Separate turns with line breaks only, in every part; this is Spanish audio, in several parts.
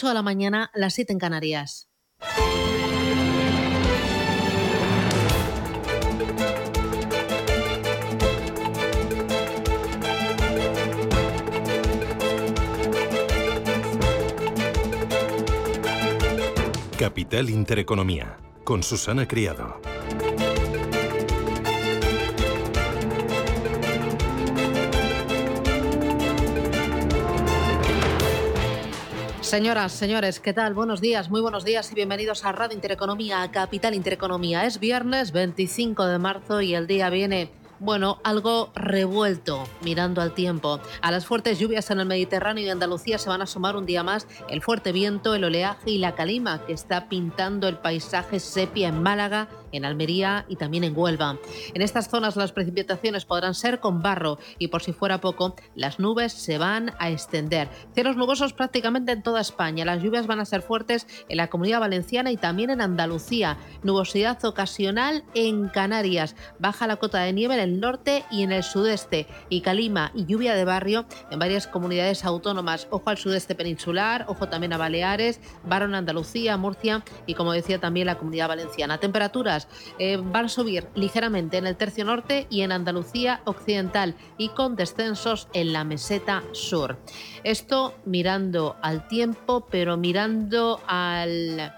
8 de la mañana, las 7 en Canarias.
Capital Intereconomía, con Susana Criado.
Señoras, señores, ¿qué tal? Buenos días, muy buenos días y bienvenidos a Radio Intereconomía, Capital Intereconomía. Es viernes 25 de marzo y el día viene bueno, algo revuelto mirando al tiempo. A las fuertes lluvias en el Mediterráneo y Andalucía se van a sumar un día más el fuerte viento, el oleaje y la calima que está pintando el paisaje sepia en Málaga en Almería y también en Huelva. En estas zonas las precipitaciones podrán ser con barro y por si fuera poco, las nubes se van a extender. Cielos nubosos prácticamente en toda España. Las lluvias van a ser fuertes en la comunidad valenciana y también en Andalucía. Nubosidad ocasional en Canarias. Baja la cota de nieve en el norte y en el sudeste. Y calima y lluvia de barrio en varias comunidades autónomas. Ojo al sudeste peninsular, ojo también a Baleares, Barro en Andalucía, Murcia y como decía también la comunidad valenciana. Temperaturas eh, van a subir ligeramente en el tercio norte y en Andalucía occidental y con descensos en la meseta sur. Esto mirando al tiempo, pero mirando al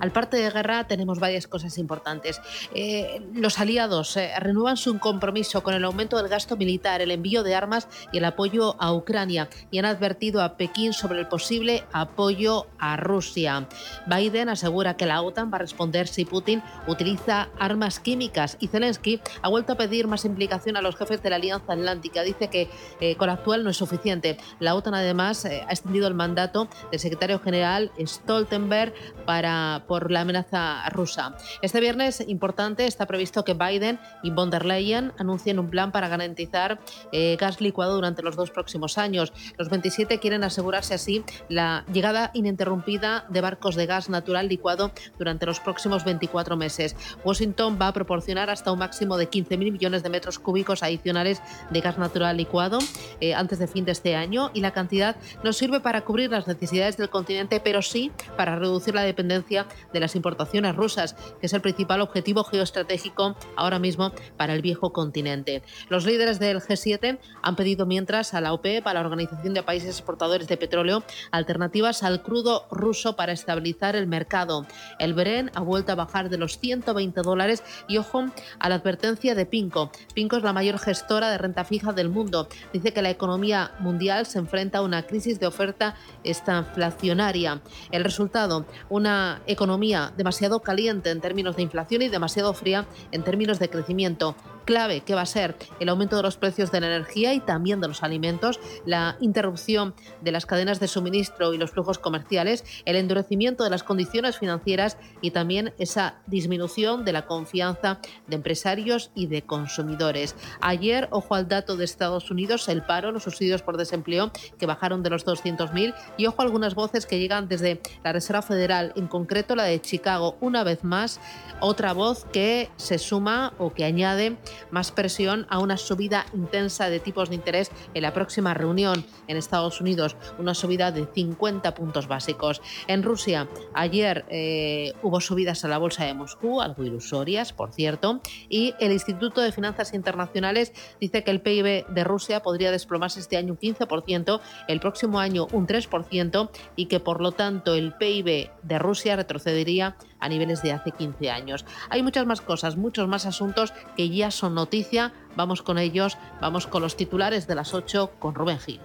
al parte de guerra tenemos varias cosas importantes. Eh, los aliados eh, renuevan su compromiso con el aumento del gasto militar, el envío de armas y el apoyo a Ucrania y han advertido a Pekín sobre el posible apoyo a Rusia. Biden asegura que la OTAN va a responder si Putin utiliza armas químicas y Zelensky ha vuelto a pedir más implicación a los jefes de la Alianza Atlántica. Dice que eh, con la actual no es suficiente. La OTAN además ha extendido el mandato del secretario general Stoltenberg para por la amenaza rusa. Este viernes, importante, está previsto que Biden y von der Leyen anuncien un plan para garantizar eh, gas licuado durante los dos próximos años. Los 27 quieren asegurarse así la llegada ininterrumpida de barcos de gas natural licuado durante los próximos 24 meses. Washington va a proporcionar hasta un máximo de 15.000 millones de metros cúbicos adicionales de gas natural licuado eh, antes de fin de este año y la cantidad no sirve para cubrir las necesidades del continente, pero sí para reducir la dependencia de las importaciones rusas, que es el principal objetivo geoestratégico ahora mismo para el viejo continente. Los líderes del G7 han pedido mientras a la OPEP, a la Organización de Países Exportadores de Petróleo, alternativas al crudo ruso para estabilizar el mercado. El Bren ha vuelto a bajar de los 120 dólares y ojo a la advertencia de Pinco. Pinco es la mayor gestora de renta fija del mundo. Dice que la economía mundial se enfrenta a una crisis de oferta estanflacionaria. El resultado, una economía demasiado caliente en términos de inflación y demasiado fría en términos de crecimiento clave que va a ser el aumento de los precios de la energía y también de los alimentos, la interrupción de las cadenas de suministro y los flujos comerciales, el endurecimiento de las condiciones financieras y también esa disminución de la confianza de empresarios y de consumidores. Ayer, ojo al dato de Estados Unidos, el paro, los subsidios por desempleo que bajaron de los 200.000 y ojo a algunas voces que llegan desde la Reserva Federal, en concreto la de Chicago, una vez más, otra voz que se suma o que añade más presión a una subida intensa de tipos de interés en la próxima reunión en Estados Unidos, una subida de 50 puntos básicos. En Rusia, ayer eh, hubo subidas a la bolsa de Moscú, algo ilusorias, por cierto, y el Instituto de Finanzas Internacionales dice que el PIB de Rusia podría desplomarse este año un 15%, el próximo año un 3% y que por lo tanto el PIB de Rusia retrocedería a niveles de hace 15 años. Hay muchas más cosas, muchos más asuntos que ya son noticia. Vamos con ellos, vamos con los titulares de las 8 con Rubén Gil.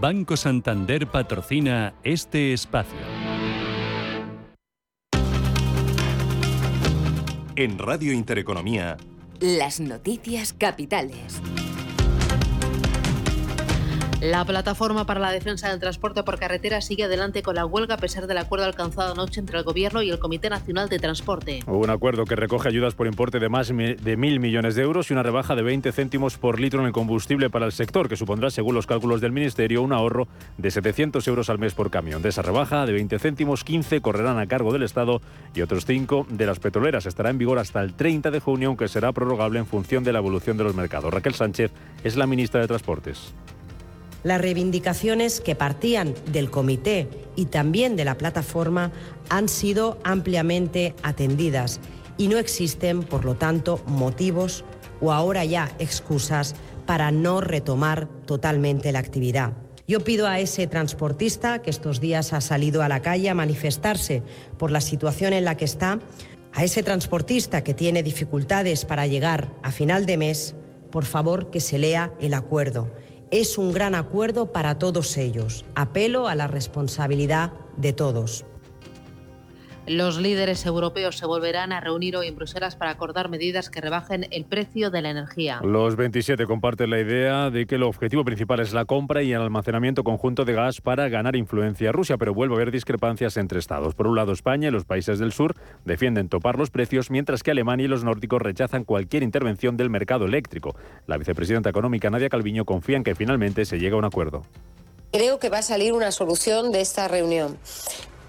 Banco Santander patrocina este espacio. En Radio Intereconomía.
Las noticias capitales.
La plataforma para la defensa del transporte por carretera sigue adelante con la huelga a pesar del acuerdo alcanzado anoche entre el Gobierno y el Comité Nacional de Transporte.
Hubo un acuerdo que recoge ayudas por importe de más de mil millones de euros y una rebaja de 20 céntimos por litro en el combustible para el sector, que supondrá, según los cálculos del Ministerio, un ahorro de 700 euros al mes por camión. De esa rebaja de 20 céntimos, 15 correrán a cargo del Estado y otros 5 de las petroleras. Estará en vigor hasta el 30 de junio, aunque será prorrogable en función de la evolución de los mercados. Raquel Sánchez es la ministra de Transportes.
Las reivindicaciones que partían del comité y también de la plataforma han sido ampliamente atendidas y no existen, por lo tanto, motivos o ahora ya excusas para no retomar totalmente la actividad. Yo pido a ese transportista que estos días ha salido a la calle a manifestarse por la situación en la que está, a ese transportista que tiene dificultades para llegar a final de mes, por favor que se lea el acuerdo. Es un gran acuerdo para todos ellos. Apelo a la responsabilidad de todos.
Los líderes europeos se volverán a reunir hoy en Bruselas para acordar medidas que rebajen el precio de la energía.
Los 27 comparten la idea de que el objetivo principal es la compra y el almacenamiento conjunto de gas para ganar influencia a Rusia, pero vuelve a haber discrepancias entre estados. Por un lado, España y los países del sur defienden topar los precios, mientras que Alemania y los nórdicos rechazan cualquier intervención del mercado eléctrico. La vicepresidenta económica Nadia Calviño confía en que finalmente se llegue a un acuerdo.
Creo que va a salir una solución de esta reunión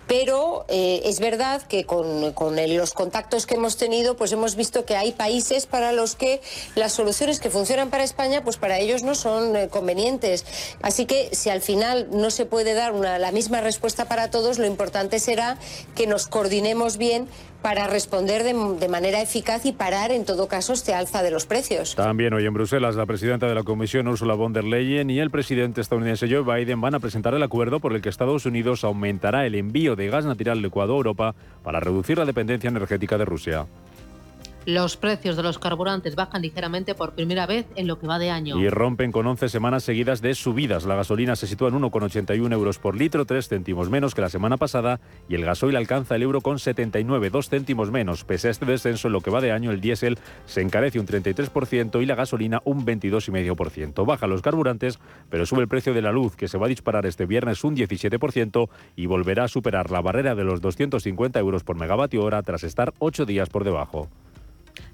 pero eh, es verdad que con, los contactos que hemos tenido, pues hemos visto que hay países para los que las soluciones que funcionan para España, pues para ellos no son eh, convenientes. Así que si al final no se puede dar la misma respuesta para todos, lo importante será que nos coordinemos bien para responder de, manera eficaz y parar, en todo caso, este alza de los precios.
También hoy en Bruselas, la presidenta de la Comisión, Ursula von der Leyen, y el presidente estadounidense Joe Biden van a presentar el acuerdo por el que Estados Unidos aumentará el envío de gas natural licuado a Europa para reducir la dependencia energética de Rusia.
Los precios de los carburantes bajan ligeramente por primera vez en lo que va de año.
Y rompen con 11 semanas seguidas de subidas. La gasolina se sitúa en 1,81 euros por litro, 3 céntimos menos que la semana pasada, y el gasoil alcanza el euro con 79, 2 céntimos menos. Pese a este descenso en lo que va de año, el diésel se encarece un 33% y la gasolina un 22,5%. Baja los carburantes, pero sube el precio de la luz, que se va a disparar este viernes un 17% y volverá a superar la barrera de los 250 euros por megavatio hora tras estar 8 días por debajo.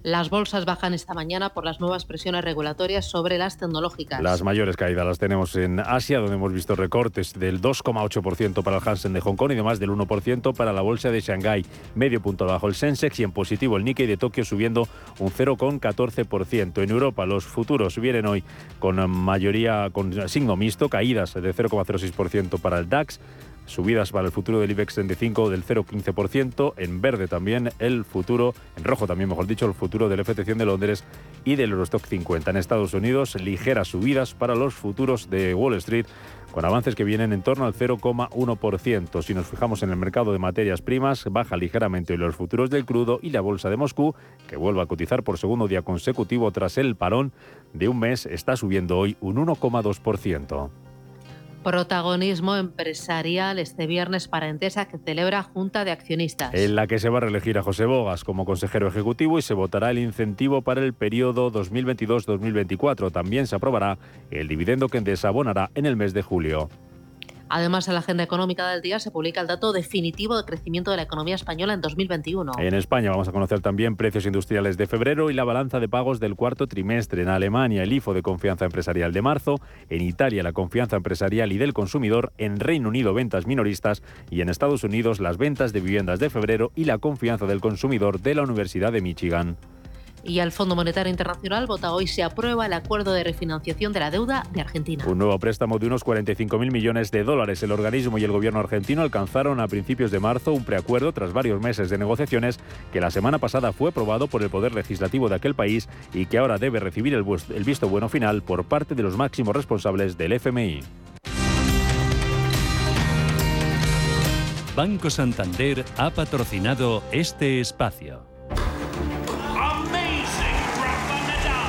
Las bolsas bajan esta mañana por las nuevas presiones regulatorias sobre las tecnológicas.
Las mayores caídas las tenemos en Asia, donde hemos visto recortes del 2,8% para el Hansen de Hong Kong y de más del 1% para la bolsa de Shanghái. Medio punto bajo el Sensex y en positivo el Nikkei de Tokio subiendo un 0,14%. En Europa los futuros vienen hoy con mayoría, con signo mixto, caídas de 0,06% para el DAX Subidas para el futuro del IBEX 35 del 0,15%. En verde también el futuro, en rojo también mejor dicho, el futuro del FT100 de Londres y del Eurostock 50. En Estados Unidos, ligeras subidas para los futuros de Wall Street con avances que vienen en torno al 0,1%. Si nos fijamos en el mercado de materias primas, baja ligeramente los futuros del crudo y la bolsa de Moscú, que vuelve a cotizar por segundo día consecutivo tras el parón de un mes, está subiendo hoy un 1,2%.
Protagonismo empresarial este viernes para Entesa que celebra Junta de Accionistas.
En la que se va a reelegir a José Bogas como consejero ejecutivo y se votará el incentivo para el periodo 2022-2024. También se aprobará el dividendo que Endesa abonará en el mes de julio.
Además, en la agenda económica del día se publica el dato definitivo de crecimiento de la economía española en 2021.
En España vamos a conocer también precios industriales de febrero y la balanza de pagos del cuarto trimestre. En Alemania, el IFO de confianza empresarial de marzo. En Italia, la confianza empresarial y del consumidor. En Reino Unido, ventas minoristas. Y en Estados Unidos, las ventas de viviendas de febrero y la confianza del consumidor de la Universidad de Michigan
y al Fondo Monetario Internacional vota hoy se aprueba el acuerdo de refinanciación de la deuda de Argentina.
Un nuevo préstamo de unos 45.000 millones de dólares. El organismo y el gobierno argentino alcanzaron a principios de marzo un preacuerdo tras varios meses de negociaciones que la semana pasada fue aprobado por el Poder Legislativo de aquel país y que ahora debe recibir el, el visto bueno final por parte de los máximos responsables del FMI.
Banco Santander ha patrocinado este espacio.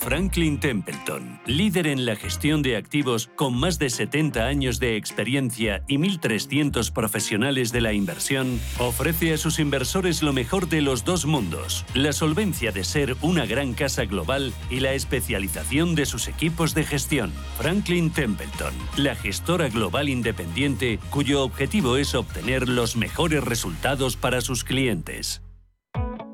Franklin Templeton, líder en la gestión de activos con más de 70 años de experiencia y 1.300 profesionales de la inversión, ofrece a sus inversores lo mejor de los dos mundos, la solvencia de ser una gran casa global y la especialización de sus equipos de gestión. Franklin Templeton, la gestora global independiente cuyo objetivo es obtener los mejores resultados para sus clientes.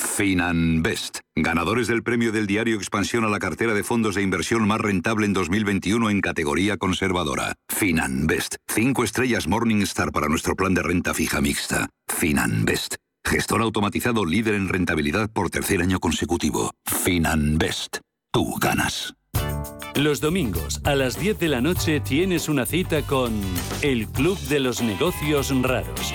Finanbest, ganadores del premio del diario Expansión a la cartera de fondos de inversión más rentable en 2021 en categoría conservadora. Finanbest, 5 estrellas Morningstar para nuestro plan de renta fija mixta. Finanbest, gestor automatizado líder en rentabilidad por tercer año consecutivo. Finanbest, tú ganas.
Los domingos a las 10 de la noche tienes una cita con el Club de los Negocios Raros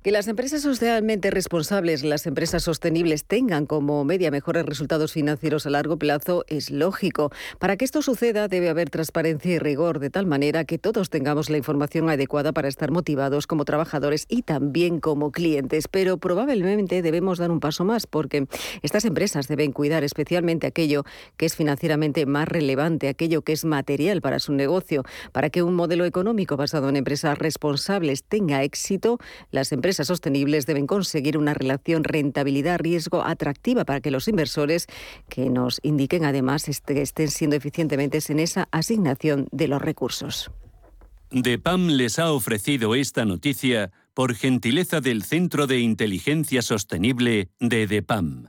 Que las empresas socialmente responsables, las empresas sostenibles, tengan como media mejores resultados financieros a largo plazo es lógico. Para que esto suceda debe haber transparencia y rigor, de tal manera que todos tengamos la información adecuada para estar motivados como trabajadores y también como clientes. Pero probablemente debemos dar un paso más porque estas empresas deben cuidar especialmente aquello que es financieramente más relevante, aquello que es material para su negocio. Para que un modelo económico basado en empresas responsables tenga éxito, las empresas empresas sostenibles deben conseguir una relación rentabilidad-riesgo atractiva para que los inversores que nos indiquen además este, estén siendo eficientemente en esa asignación de los recursos.
DEPAM les ha ofrecido esta noticia por gentileza del Centro de Inteligencia Sostenible de DEPAM.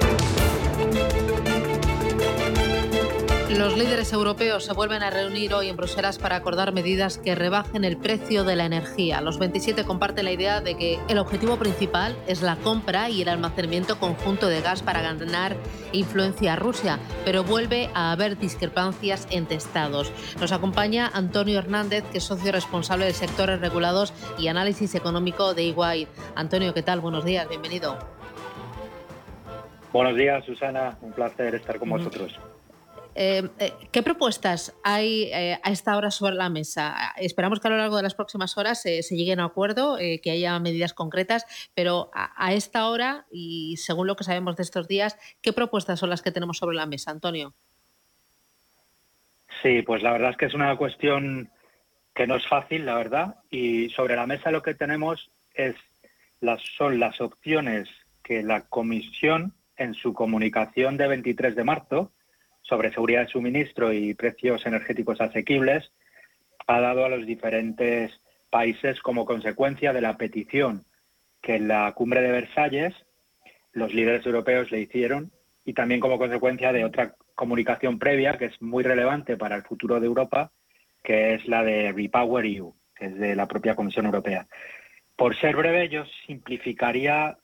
Los líderes europeos se vuelven a reunir hoy en Bruselas para acordar medidas que rebajen el precio de la energía. Los 27 comparten la idea de que el objetivo principal es la compra y el almacenamiento conjunto de gas para ganar influencia a Rusia, pero vuelve a haber discrepancias entre estados. Nos acompaña Antonio Hernández, que es socio responsable de sectores regulados y análisis económico de EY. Antonio, ¿qué tal? Buenos días, bienvenido.
Buenos días, Susana. Un placer estar con vosotros.
Eh, eh, ¿Qué propuestas hay eh, a esta hora sobre la mesa? Esperamos que a lo largo de las próximas horas se lleguen a acuerdo, que haya medidas concretas, pero a, esta hora y según lo que sabemos de estos días, ¿qué propuestas son las que tenemos sobre la mesa, Antonio?
Sí, pues la verdad es que es una cuestión que no es fácil, la verdad, y sobre la mesa lo que tenemos es las, son las opciones que la Comisión en su comunicación de 23 de marzo sobre seguridad de suministro y precios energéticos asequibles ha dado a los diferentes países como consecuencia de la petición que en la cumbre de Versalles los líderes europeos le hicieron y también como consecuencia de otra comunicación previa que es muy relevante para el futuro de Europa, que es la de Repower EU, que es de la propia Comisión Europea. Por ser breve, yo simplificaría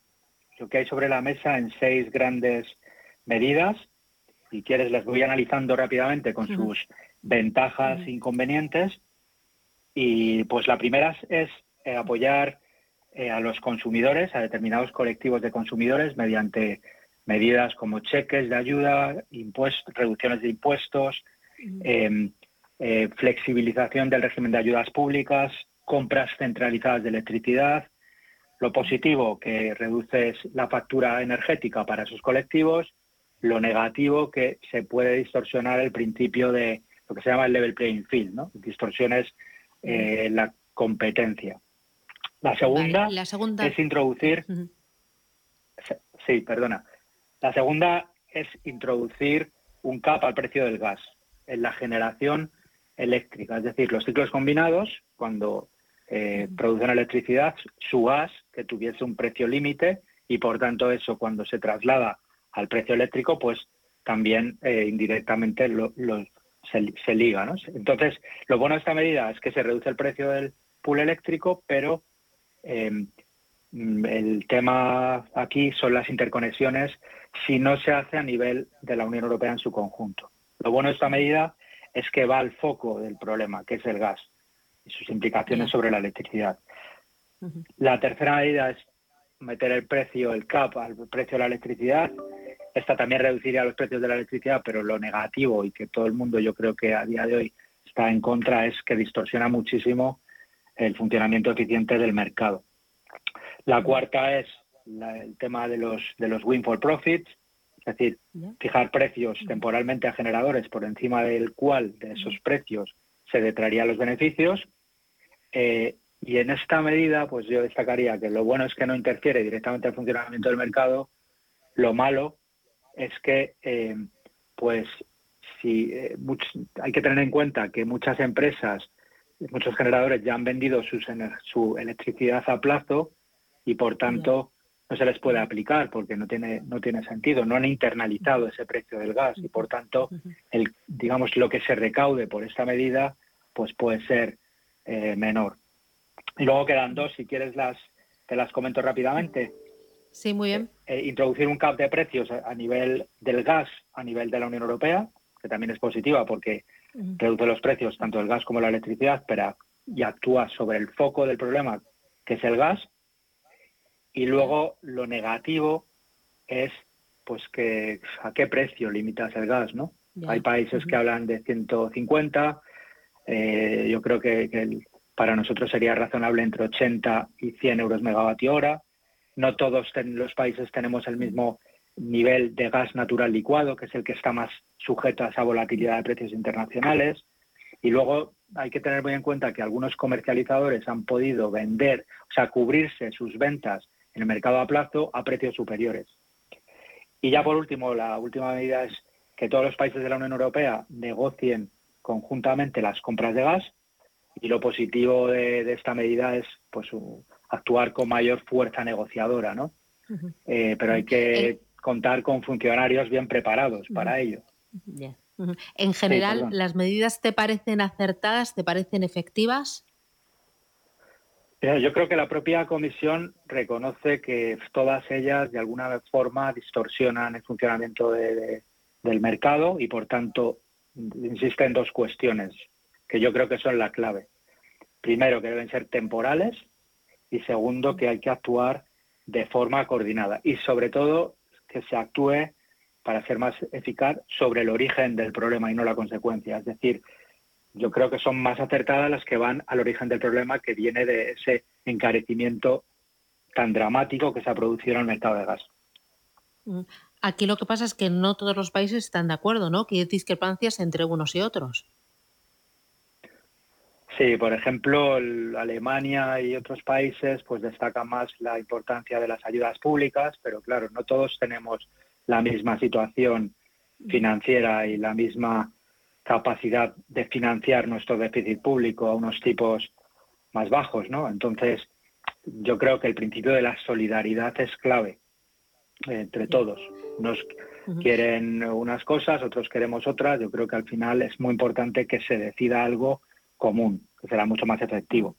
lo que hay sobre la mesa en seis grandes medidas si quieres, las voy analizando rápidamente con sus ventajas e inconvenientes. Y pues la primera es eh, apoyar eh, a los consumidores, a determinados colectivos de consumidores, mediante medidas como cheques de ayuda, impuestos, reducciones de impuestos, em, eh, flexibilización del régimen de ayudas públicas, compras centralizadas de electricidad. Lo positivo, que reduces la factura energética para esos colectivos. Lo negativo, que se puede distorsionar el principio de lo que se llama el level playing field, ¿no? Distorsiones eh, la competencia. La segunda,
la segunda...
es introducir. Sí, perdona. La segunda es introducir un cap al precio del gas en la generación eléctrica, es decir, los ciclos combinados, cuando eh, producen electricidad, su gas que tuviese un precio límite y por tanto eso cuando se traslada al precio eléctrico, pues también eh, indirectamente lo, se, liga. ¿no? Entonces, lo bueno de esta medida es que se reduce el precio del pool eléctrico, pero em, el tema aquí son las interconexiones si no se hace a nivel de la Unión Europea en su conjunto. Lo bueno de esta medida es que va al foco del problema, que es el gas y sus implicaciones sobre la electricidad. La tercera medida es meter el precio, el CAP, al precio de la electricidad. Esta también reduciría los precios de la electricidad, pero lo negativo y que todo el mundo yo creo que a día de hoy está en contra es que distorsiona muchísimo el funcionamiento eficiente del mercado. La cuarta es el tema de los, de los windfall profits, es decir, fijar precios temporalmente a generadores por encima del cual de esos precios se detraerían los beneficios. Eh, y en esta medida, pues yo destacaría que lo bueno es que no interfiere directamente al funcionamiento del mercado. Lo malo es que, eh, pues, si eh, hay que tener en cuenta que muchas empresas, muchos generadores ya han vendido su electricidad a plazo y por tanto no se les puede aplicar porque no tiene no tiene sentido no han internalizado ese precio del gas y por tanto el digamos lo que se recaude por esta medida pues puede ser eh, menor. Y luego quedan dos si quieres las te las comento rápidamente
sí muy bien.
Eh, introducir un cap de precios a, nivel del gas a nivel de la Unión Europea que también es positiva porque reduce los precios tanto del gas como la electricidad pero y actúa sobre el foco del problema que es el gas. Y luego lo negativo es pues que a qué precio limitas el gas, ¿no? Hay países que hablan de 150, eh, yo creo que, para nosotros sería razonable entre 80 y 100 euros megavatio hora. No todos los países tenemos el mismo nivel de gas natural licuado, que es el que está más sujeto a esa volatilidad de precios internacionales. Y luego hay que tener muy en cuenta que algunos comercializadores han podido vender, o sea, cubrirse sus ventas en el mercado a plazo a precios superiores. Y ya por último, la última medida es que todos los países de la Unión Europea negocien conjuntamente las compras de gas y lo positivo de, esta medida es pues actuar con mayor fuerza negociadora, ¿no? Eh, pero hay que eh, contar con funcionarios bien preparados para ello.
En general, ¿las medidas te parecen acertadas, te parecen efectivas?
Yo creo que la propia comisión reconoce que todas ellas de alguna forma distorsionan el funcionamiento del mercado y por tanto insiste en dos cuestiones que yo creo que son la clave. Primero, que deben ser temporales y segundo, que hay que actuar de forma coordinada y sobre todo que se actúe para ser más eficaz sobre el origen del problema y no la consecuencia. Es decir, yo creo que son más acertadas las que van al origen del problema que viene de ese encarecimiento tan dramático que se ha producido en el mercado de gas.
Mm. Aquí lo que pasa es que no todos los países están de acuerdo, ¿no? Que hay discrepancias entre unos y otros.
Sí, por ejemplo, Alemania y otros países pues destacan más la importancia de las ayudas públicas, pero claro, no todos tenemos la misma situación financiera y la misma capacidad de financiar nuestro déficit público a unos tipos más bajos, ¿no? Entonces, yo creo que el principio de la solidaridad es clave entre todos. Nos quieren unas cosas, otros queremos otras. Yo creo que al final es muy importante que se decida algo común, que será mucho más efectivo.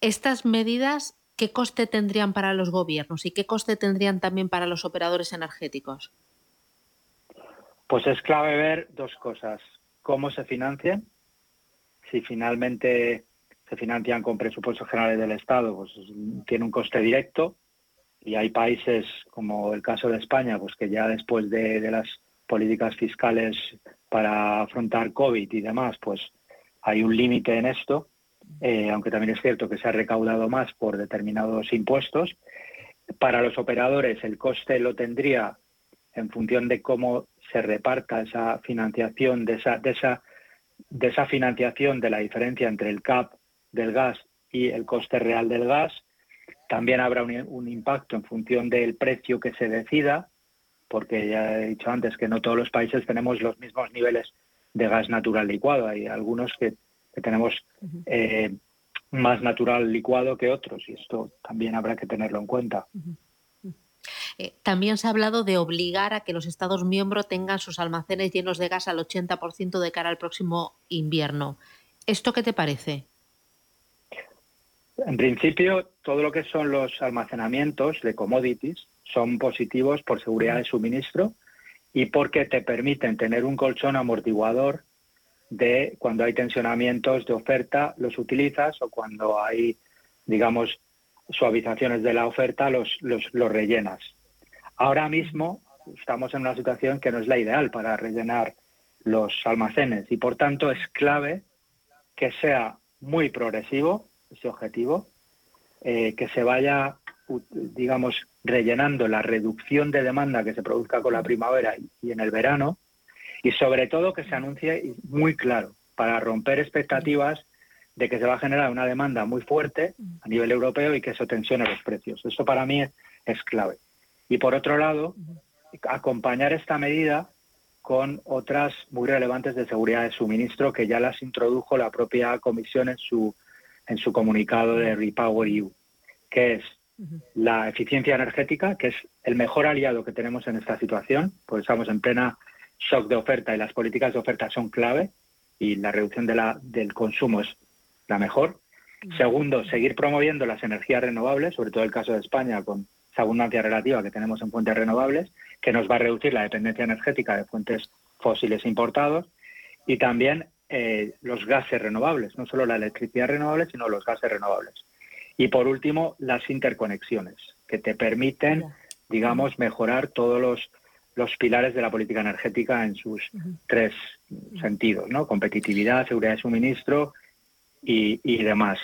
Estas medidas, ¿qué coste tendrían para los gobiernos y qué coste tendrían también para los operadores energéticos?
Pues es clave ver dos cosas. Cómo se financian. Si finalmente se financian con presupuestos generales del Estado, pues tiene un coste directo. y hay países como el caso de España, pues que ya después de, las políticas fiscales para afrontar COVID y demás, pues hay un límite en esto, eh, aunque también es cierto que se ha recaudado más por determinados impuestos. Para los operadores el coste lo tendría en función de cómo se reparta esa financiación, de esa, de esa, de esa financiación de la diferencia entre el CAP del gas y el coste real del gas. También habrá un, impacto en función del precio que se decida, porque ya he dicho antes que no todos los países tenemos los mismos niveles de gas natural licuado. Hay algunos que, tenemos eh, más natural licuado que otros y esto también habrá que tenerlo en cuenta.
Eh, también se ha hablado de obligar a que los Estados miembros tengan sus almacenes llenos de gas al 80% de cara al próximo invierno. ¿Esto qué te parece?
En principio, todo lo que son los almacenamientos de commodities son positivos por seguridad de suministro y porque te permiten tener un colchón amortiguador de cuando hay tensionamientos de oferta, los utilizas o cuando hay, digamos, suavizaciones de la oferta, los, los, rellenas. Ahora mismo estamos en una situación que no es la ideal para rellenar los almacenes y, por tanto, es clave que sea muy progresivo ese objetivo, eh, que se vaya, digamos, rellenando la reducción de demanda que se produzca con la primavera y en el verano, y sobre todo que se anuncie muy claro para romper expectativas de que se va a generar una demanda muy fuerte a nivel europeo y que eso tensione los precios. Eso para mí es, clave. Y por otro lado, acompañar esta medida con otras muy relevantes de seguridad de suministro que ya las introdujo la propia Comisión en su en su comunicado de Repower EU, que es la eficiencia energética, que es el mejor aliado que tenemos en esta situación, porque estamos en plena shock de oferta y las políticas de oferta son clave y la reducción de la, del consumo es la mejor. Segundo, seguir promoviendo las energías renovables, sobre todo el caso de España con esa abundancia relativa que tenemos en fuentes renovables, que nos va a reducir la dependencia energética de fuentes fósiles importados. Y también eh, los gases renovables, no solo la electricidad renovable, sino los gases renovables. Y por último, las interconexiones, que te permiten, digamos, mejorar todos los, los pilares de la política energética en sus tres sentidos, ¿no? Competitividad, seguridad de suministro y, y demás.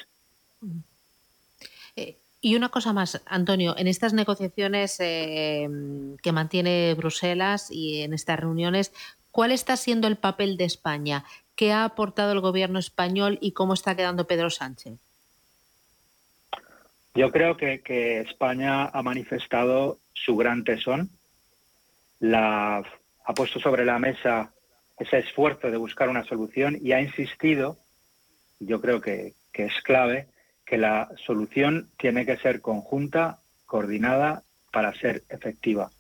Eh, y una cosa más, Antonio, en estas negociaciones eh, que mantiene Bruselas y en estas reuniones, ¿cuál está siendo el papel de España? ¿Qué ha aportado el gobierno español y cómo está quedando Pedro Sánchez?
Yo creo que, España ha manifestado su gran tesón, la, ha puesto sobre la mesa ese esfuerzo de buscar una solución y ha insistido, yo creo que, que es clave, que la solución tiene que ser conjunta, coordinada, para ser efectiva.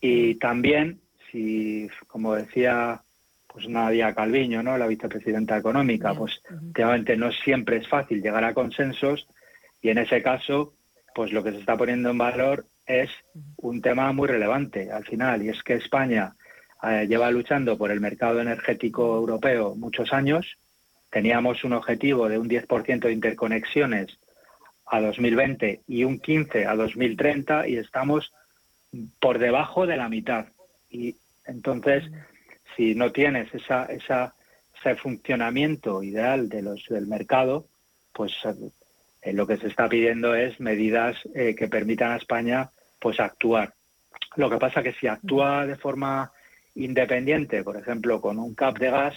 Y también, si, como decía pues Nadia Calviño, ¿no? la vicepresidenta económica, pues realmente no siempre es fácil llegar a consensos y en ese caso, pues lo que se está poniendo en valor es un tema muy relevante al final y es que España eh, lleva luchando por el mercado energético europeo muchos años. Teníamos un objetivo de un 10% de interconexiones a 2020 y un 15 a 2030 y estamos por debajo de la mitad. Y entonces si no tienes esa, esa, ese funcionamiento ideal de los, del mercado, pues eh, lo que se está pidiendo es medidas eh, que permitan a España pues actuar. Lo que pasa que si actúa de forma independiente, por ejemplo, con un cap de gas,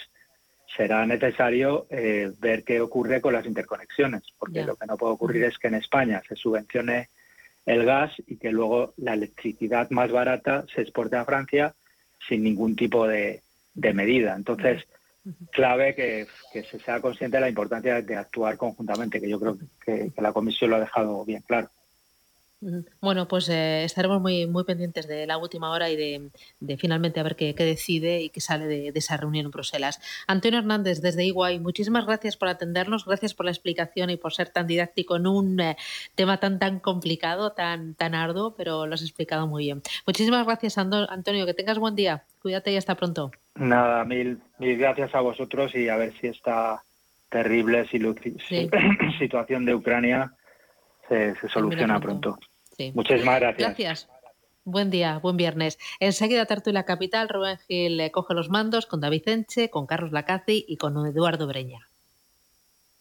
será necesario eh, ver qué ocurre con las interconexiones, porque lo que no puede ocurrir es que en España se subvencione el gas y que luego la electricidad más barata se exporte a Francia sin ningún tipo de, de medida. Entonces, clave que, se sea consciente de la importancia de actuar conjuntamente, que yo creo que, la Comisión lo ha dejado bien claro.
Bueno, pues eh, estaremos muy, muy pendientes de la última hora y de, finalmente a ver qué, decide y qué sale de, esa reunión en Bruselas. Antonio Hernández, desde Iguay, muchísimas gracias por atendernos, gracias por la explicación y por ser tan didáctico en un eh, tema tan tan complicado, tan, tan arduo, pero lo has explicado muy bien. Muchísimas gracias, Antonio, que tengas buen día. Cuídate y hasta pronto.
Nada, mil, mil gracias a vosotros y a ver si esta terrible situación de Ucrania se, soluciona pronto. Sí. Muchísimas gracias.
Gracias. Buen día, buen viernes. Enseguida Tertulia Capital, Rubén Gil coge los mandos con David Enche, con Carlos Lacazzi y con Eduardo Breña.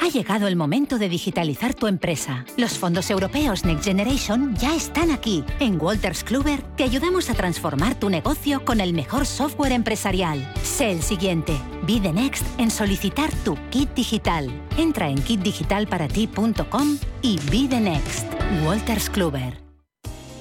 Ha llegado el momento de digitalizar tu empresa. Los fondos europeos Next Generation ya están aquí. En Walters Kluber te ayudamos a transformar tu negocio con el mejor software empresarial. Sé el siguiente. Be the next en solicitar tu kit digital. Entra en kitdigitalparati.com y be the next. Walters Kluber.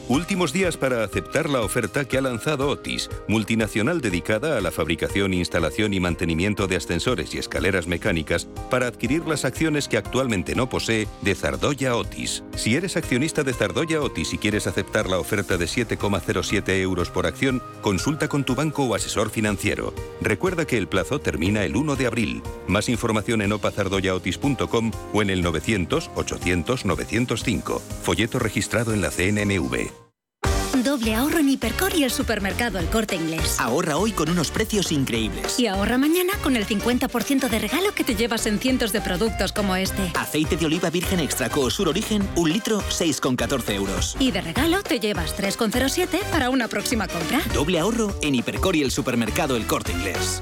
Últimos días para aceptar la oferta que ha lanzado Otis, multinacional dedicada a la fabricación, instalación y mantenimiento de ascensores y escaleras mecánicas, para adquirir las acciones que actualmente no posee de Zardoya Otis. Si eres accionista de Zardoya Otis y quieres aceptar la oferta de 7,07 euros por acción, consulta con tu banco o asesor financiero. Recuerda que el plazo termina el 1 de abril. Más información en opazardoyaotis.com o en el 900 800 905. Folleto registrado en la CNMV.
Doble ahorro en Hipercor y el supermercado El Corte Inglés.
Ahorra hoy con unos precios increíbles.
Y ahorra mañana con el 50% de regalo que te llevas en cientos de productos como este.
Aceite de oliva virgen extra Sur Origen, un litro, 6,14 euros.
Y de regalo te llevas 3,07 para una próxima compra.
Doble ahorro en Hipercor y el supermercado El Corte Inglés.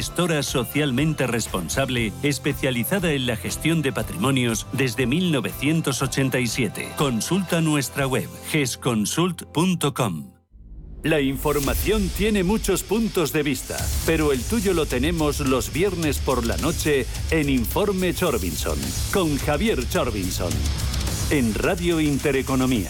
gestora socialmente responsable especializada en la gestión de patrimonios desde 1987. Consulta nuestra web gesconsult.com.
La información tiene muchos puntos de vista, pero el tuyo lo tenemos los viernes por la noche en Informe Chorbinson, con Javier Chorbinson, en Radio Intereconomía.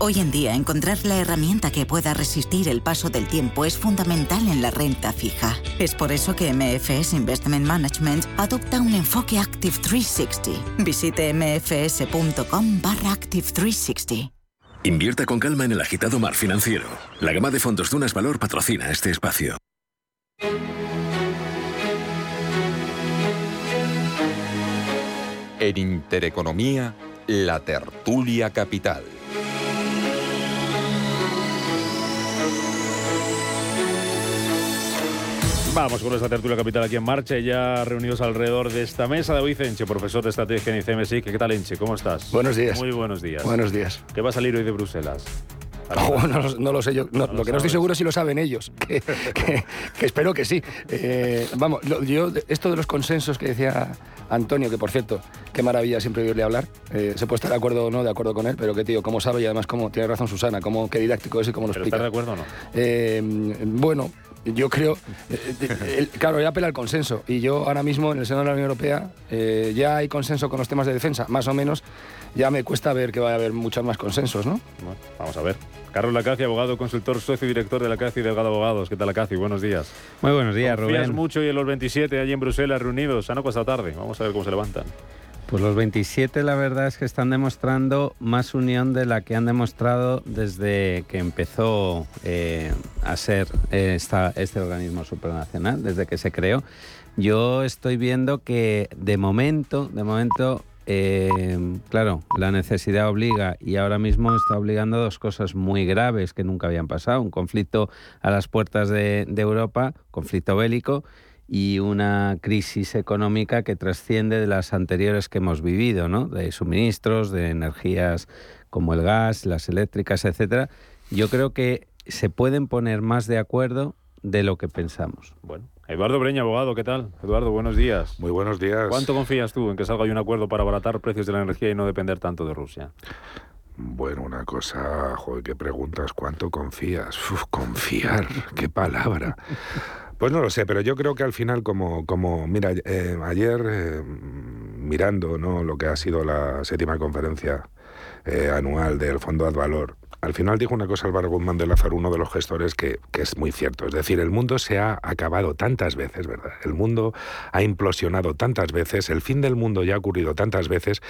Hoy en día, encontrar la herramienta que pueda resistir el paso del tiempo es fundamental en la renta fija. Es por eso que MFS Investment Management adopta un enfoque Active 360. Visite mfs.com barra Active 360.
Invierta con calma en el agitado mar financiero. La gama de fondos Dunas Valor patrocina este espacio.
En Intereconomía, la tertulia capital.
Vamos con nuestra tertulia capital aquí en marcha, ya reunidos alrededor de esta mesa. David Enche, profesor de estrategia en ICMSI. ¿Qué tal, Enche? ¿Cómo estás?
Buenos días.
Muy buenos días.
Buenos días.
¿Qué va a salir hoy de Bruselas?
Oh, no, lo sé yo. lo, que no estoy seguro es si lo saben ellos. Que, espero que sí. Eh, vamos, yo, esto de los consensos que decía Antonio, que por cierto, qué maravilla siempre oírle hablar. Eh, se puede estar de acuerdo o no de acuerdo con él, pero qué tío, cómo sabe y además cómo tiene razón Susana, cómo, qué didáctico es y cómo lo explica.
¿Estás de acuerdo o no?
Eh, bueno, yo creo, claro, ya apela al consenso. Y yo ahora mismo en el seno de la Unión Europea ya hay consenso con los temas de defensa, más o menos. Ya me cuesta ver que vaya a haber muchos más consensos, ¿no?
Bueno, vamos a ver. Carlos Lacaci, abogado, consultor, socio y director de Lacaci Delgado Abogados. ¿Qué tal, Lacaci? Buenos días.
Muy buenos días,
Confías
Rubén.
mucho y en los 27 allí en Bruselas reunidos. Han costado tarde. Vamos a ver cómo se levantan.
Pues los 27 la verdad es que están demostrando más unión de la que han demostrado desde que empezó eh, a ser eh, este organismo supranacional, desde que se creó. Yo estoy viendo que de momento, de momento, eh, claro, la necesidad obliga y ahora mismo está obligando a dos cosas muy graves que nunca habían pasado. Un conflicto a las puertas de, de Europa, conflicto bélico, y una crisis económica que trasciende de las anteriores que hemos vivido, ¿no? De suministros, de energías como el gas, las eléctricas, etcétera. Yo creo que se pueden poner más de acuerdo de lo que pensamos.
Bueno, Eduardo Breña, abogado, ¿qué tal? Eduardo, buenos días.
Muy buenos días.
¿Cuánto confías tú en que salga un acuerdo para abaratar precios de la energía y no depender tanto de Rusia?
Bueno, una cosa, joder, ¿qué preguntas? ¿Cuánto confías? Uf, confiar, qué palabra. Pues no lo sé, pero yo creo que al final, como, como mira, eh, ayer eh, mirando ¿no? lo que ha sido la séptima conferencia eh, anual del Fondo Advalor, al final dijo una cosa Álvaro Guzmán de uno de los gestores, que, es muy cierto. Es decir, el mundo se ha acabado tantas veces, ¿verdad? El mundo ha implosionado tantas veces, el fin del mundo ya ha ocurrido tantas veces,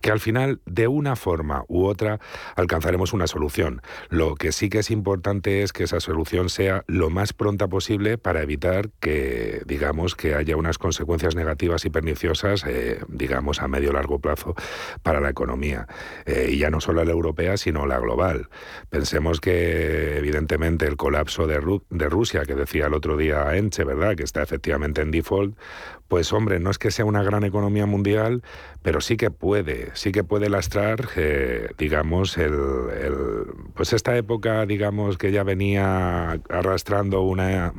que al final, de una forma u otra, alcanzaremos una solución. Lo que sí que es importante es que esa solución sea lo más pronta posible para evitar que, digamos, que haya unas consecuencias negativas y perniciosas, eh, digamos, a medio largo plazo para la economía. Eh, y ya no solo la europea, sino la global. Pensemos que, evidentemente, el colapso de, de Rusia, que decía el otro día Enche, ¿verdad?, que está efectivamente en default, pues hombre, no es que sea una gran economía mundial, pero sí que puede, sí que puede lastrar, eh, digamos, el, pues esta época, digamos, que ya venía arrastrando una,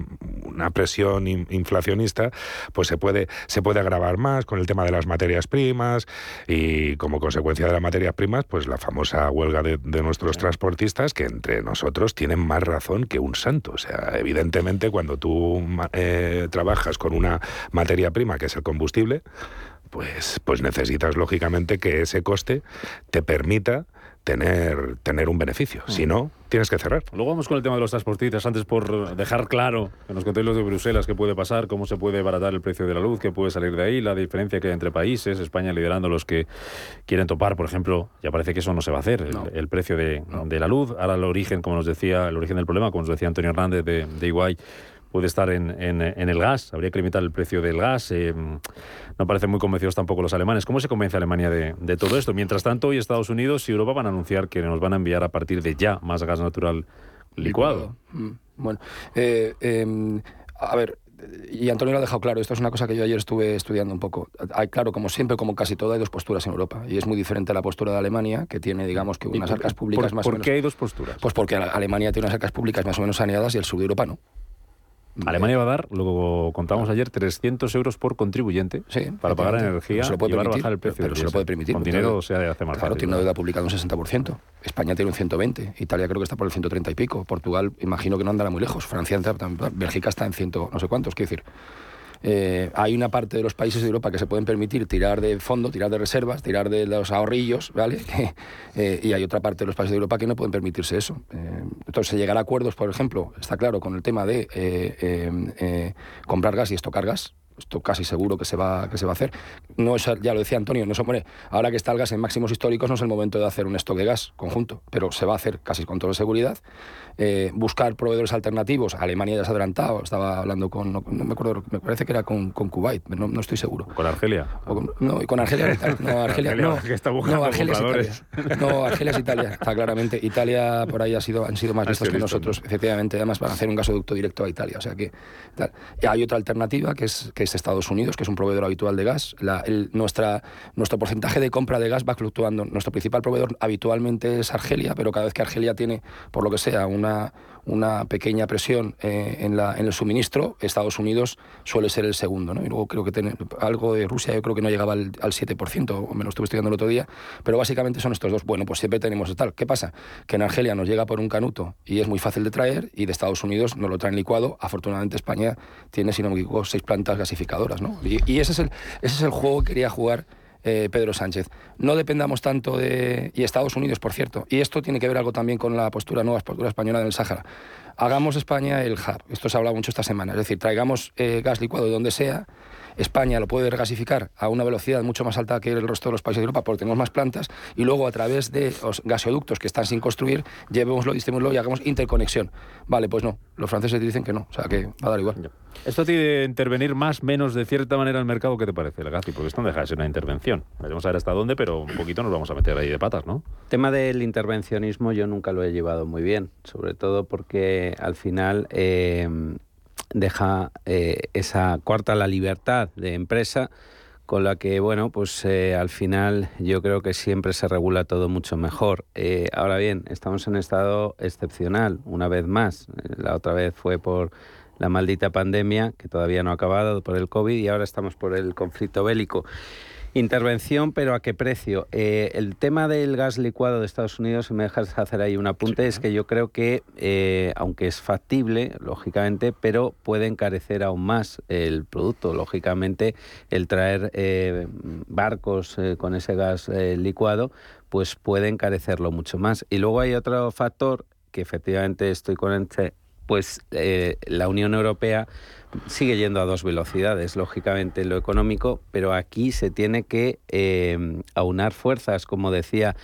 una presión inflacionista, pues se puede, se puede agravar más con el tema de las materias primas y como consecuencia de las materias primas, pues la famosa huelga de, nuestros transportistas, que entre nosotros tienen más razón que un santo. O sea, evidentemente cuando tú eh, trabajas con una materia prima, que es el combustible, pues, pues necesitas lógicamente que ese coste te permita tener, tener un beneficio. Si no, tienes que cerrar.
Luego vamos con el tema de los transportistas. Antes, por dejar claro que nos contéis los de Bruselas qué puede pasar, cómo se puede baratar el precio de la luz, qué puede salir de ahí, la diferencia que hay entre países, España liderando los que quieren topar, por ejemplo, ya parece que eso no se va a hacer, el, precio de, de, la luz. Ahora el origen, como nos decía, el origen del problema, como nos decía Antonio Hernández de, de Iguay, puede estar en, en, el gas. Habría que limitar el precio del gas. Eh, no parecen muy convencidos tampoco los alemanes. ¿Cómo se convence a Alemania de, de, todo esto? Mientras tanto, hoy Estados Unidos y Europa van a anunciar que nos van a enviar a partir de ya más gas natural licuado.
Mm, bueno, eh, em, a ver, y Antonio lo ha dejado claro, esto es una cosa que yo ayer estuve estudiando un poco. Hay, claro, como siempre, como casi todo, hay dos posturas en Europa. Y es muy diferente la postura de Alemania, que tiene, digamos, que unas arcas públicas más
o
menos...
¿Por qué hay dos posturas?
Pues porque Alemania tiene unas arcas públicas más o menos saneadas y el sur de Europa no.
Alemania va a dar, lo contamos ayer, 300 euros por contribuyente para pagar energía y va a bajar el precio.
Pero, se lo puede permitir.
Con dinero se hace más
claro, tiene una deuda pública de un 60%. España tiene un 120. Italia creo que está por el 130 y pico. Portugal imagino que no andará muy lejos. Francia, Bélgica está en ciento no sé cuántos. Quiero decir, eh, hay una parte de los países de Europa que se pueden permitir tirar de fondo, tirar de reservas, tirar de los ahorrillos, ¿vale? Eh, y hay otra parte de los países de Europa que no pueden permitirse eso. Eh, entonces, llegar a acuerdos, por ejemplo, está claro, con el tema de comprar gas y estocar gas, esto casi seguro que se va, que se va a hacer. No es, ya lo decía Antonio, no se pone, ahora que está el gas en máximos históricos no es el momento de hacer un stock de gas conjunto, pero se va a hacer casi con toda seguridad. Eh, buscar proveedores alternativos, Alemania ya se ha adelantado, estaba hablando con, no, me acuerdo, me parece que era con, con Kuwait, no, no, estoy seguro.
¿Con Argelia?
no, y con Argelia, no, Argelia, no, no, Argelia es Italia. No, Argelia es Italia, está claramente. Italia por ahí ha sido, han sido más listos que nosotros, efectivamente, además van a hacer un gasoducto directo a Italia, o sea que Y hay otra alternativa que es, que es Estados Unidos, que es un proveedor habitual de gas. nuestra, nuestro porcentaje de compra de gas va fluctuando. Nuestro principal proveedor habitualmente es Argelia, pero cada vez que Argelia tiene, por lo que sea, un una, pequeña presión eh, en, la, en el suministro, Estados Unidos suele ser el segundo. ¿no? Y luego creo que tiene, algo de Rusia yo creo que no llegaba al, 7%, o me lo estuve estudiando el otro día, pero básicamente son estos dos. Bueno, pues siempre tenemos tal. ¿Qué pasa? Que en Argelia nos llega por un canuto y es muy fácil de traer y de Estados Unidos nos lo traen licuado. Afortunadamente España tiene, si no me equivoco, seis plantas gasificadoras. ¿no? Y, y ese, es el, ese es el juego que quería jugar eh, Pedro Sánchez. No dependamos tanto de... y Estados Unidos, por cierto. Y esto tiene que ver algo también con la postura nueva, postura española del Sáhara. Hagamos España el hub. Esto se ha hablado mucho esta semana. Es decir, traigamos eh, gas licuado de donde sea España lo puede regasificar a una velocidad mucho más alta que el resto de los países de Europa porque tenemos más plantas y luego a través de los gasoductos que están sin construir, llevémoslo, distribuimoslo y hagamos interconexión. Vale, pues no, los franceses dicen que no, o sea que va a dar igual.
Esto tiene que intervenir más, menos de cierta manera el mercado, ¿qué te parece, Legazzi? Porque esto no deja de ser una intervención. Veremos a ver hasta dónde, pero un poquito nos vamos a meter ahí de patas, ¿no?
tema del intervencionismo yo nunca lo he llevado muy bien, sobre todo porque al final eh, deja eh, esa cuarta la libertad de empresa con la que, bueno, pues eh, al final yo creo que siempre se regula todo mucho mejor. ahora bien, estamos en estado excepcional, una vez más. La otra vez fue por la maldita pandemia, que todavía no ha acabado por el COVID, y ahora estamos por el conflicto bélico. Intervención, pero ¿a qué precio? Eh, el tema del gas licuado de Estados Unidos, si me dejas hacer ahí un apunte, es que yo creo que, eh, aunque es factible, lógicamente, pero puede encarecer aún más el producto. Lógicamente, el traer eh, barcos con ese gas licuado, pues puede encarecerlo mucho más. Y luego hay otro factor que efectivamente estoy con pues la Unión Europea sigue yendo a dos velocidades, lógicamente lo económico, pero aquí se tiene que eh, aunar fuerzas, como decía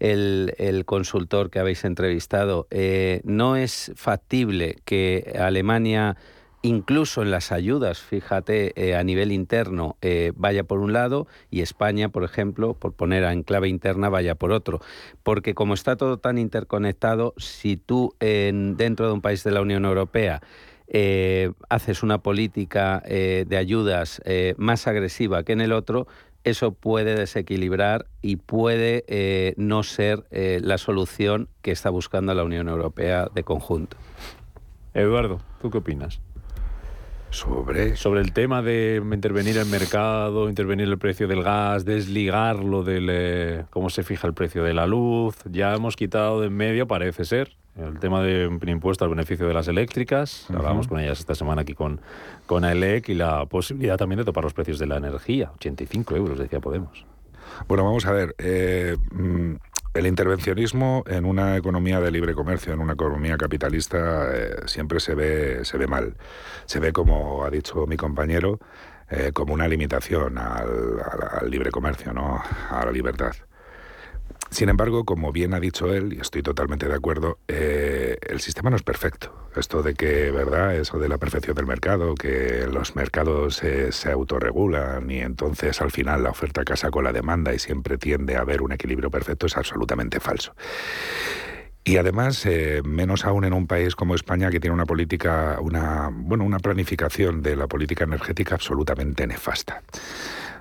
el, consultor que habéis entrevistado. Eh, no es factible que Alemania incluso en las ayudas, fíjate, eh, a nivel interno vaya por un lado y España, por ejemplo, por poner en clave interna, vaya por otro. Porque como está todo tan interconectado, si tú en, dentro de un país de la Unión Europea eh, haces una política eh, de ayudas eh, más agresiva que en el otro, eso puede desequilibrar y puede no ser la solución que está buscando la Unión Europea de conjunto.
Eduardo, ¿tú qué opinas?
Sobre...
Sobre el tema de intervenir el mercado, intervenir el precio del gas, desligarlo del cómo se fija el precio de la luz. Ya hemos quitado de en medio, parece ser, el tema de impuesto al beneficio de las eléctricas, hablamos con ellas esta semana aquí con, con AELEC y la posibilidad también de topar los precios de la energía, 85 euros, decía Podemos.
Bueno, vamos a ver. Eh, mm, el intervencionismo en una economía de libre comercio, en una economía capitalista, eh, siempre se ve, se ve mal. Se ve, como ha dicho mi compañero, eh, como una limitación al, al, libre comercio, ¿no? a la libertad. Sin embargo, como bien ha dicho él, y estoy totalmente de acuerdo, eh, el sistema no es perfecto. Esto de que, ¿verdad? Eso de la perfección del mercado, que los mercados se autorregulan y entonces al final la oferta casa con la demanda y siempre tiende a haber un equilibrio perfecto es absolutamente falso. Y además, eh, menos aún en un país como España que tiene una política, una, bueno, una planificación de la política energética absolutamente nefasta.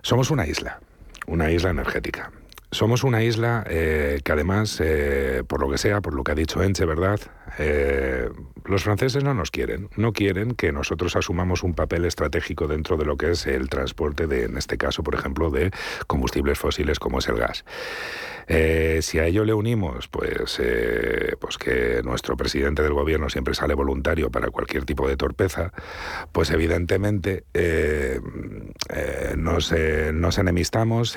Somos una isla, una isla energética. Somos una isla eh, que además, eh, por lo que sea, por lo que ha dicho Enche, ¿verdad? Eh, los franceses no nos quieren, no quieren que nosotros asumamos un papel estratégico dentro de lo que es el transporte de, en este caso, por ejemplo, de combustibles fósiles como es el gas. Eh, si a ello le unimos, pues, eh, pues que nuestro presidente del gobierno siempre sale voluntario para cualquier tipo de torpeza, pues evidentemente eh, nos, nos, enemistamos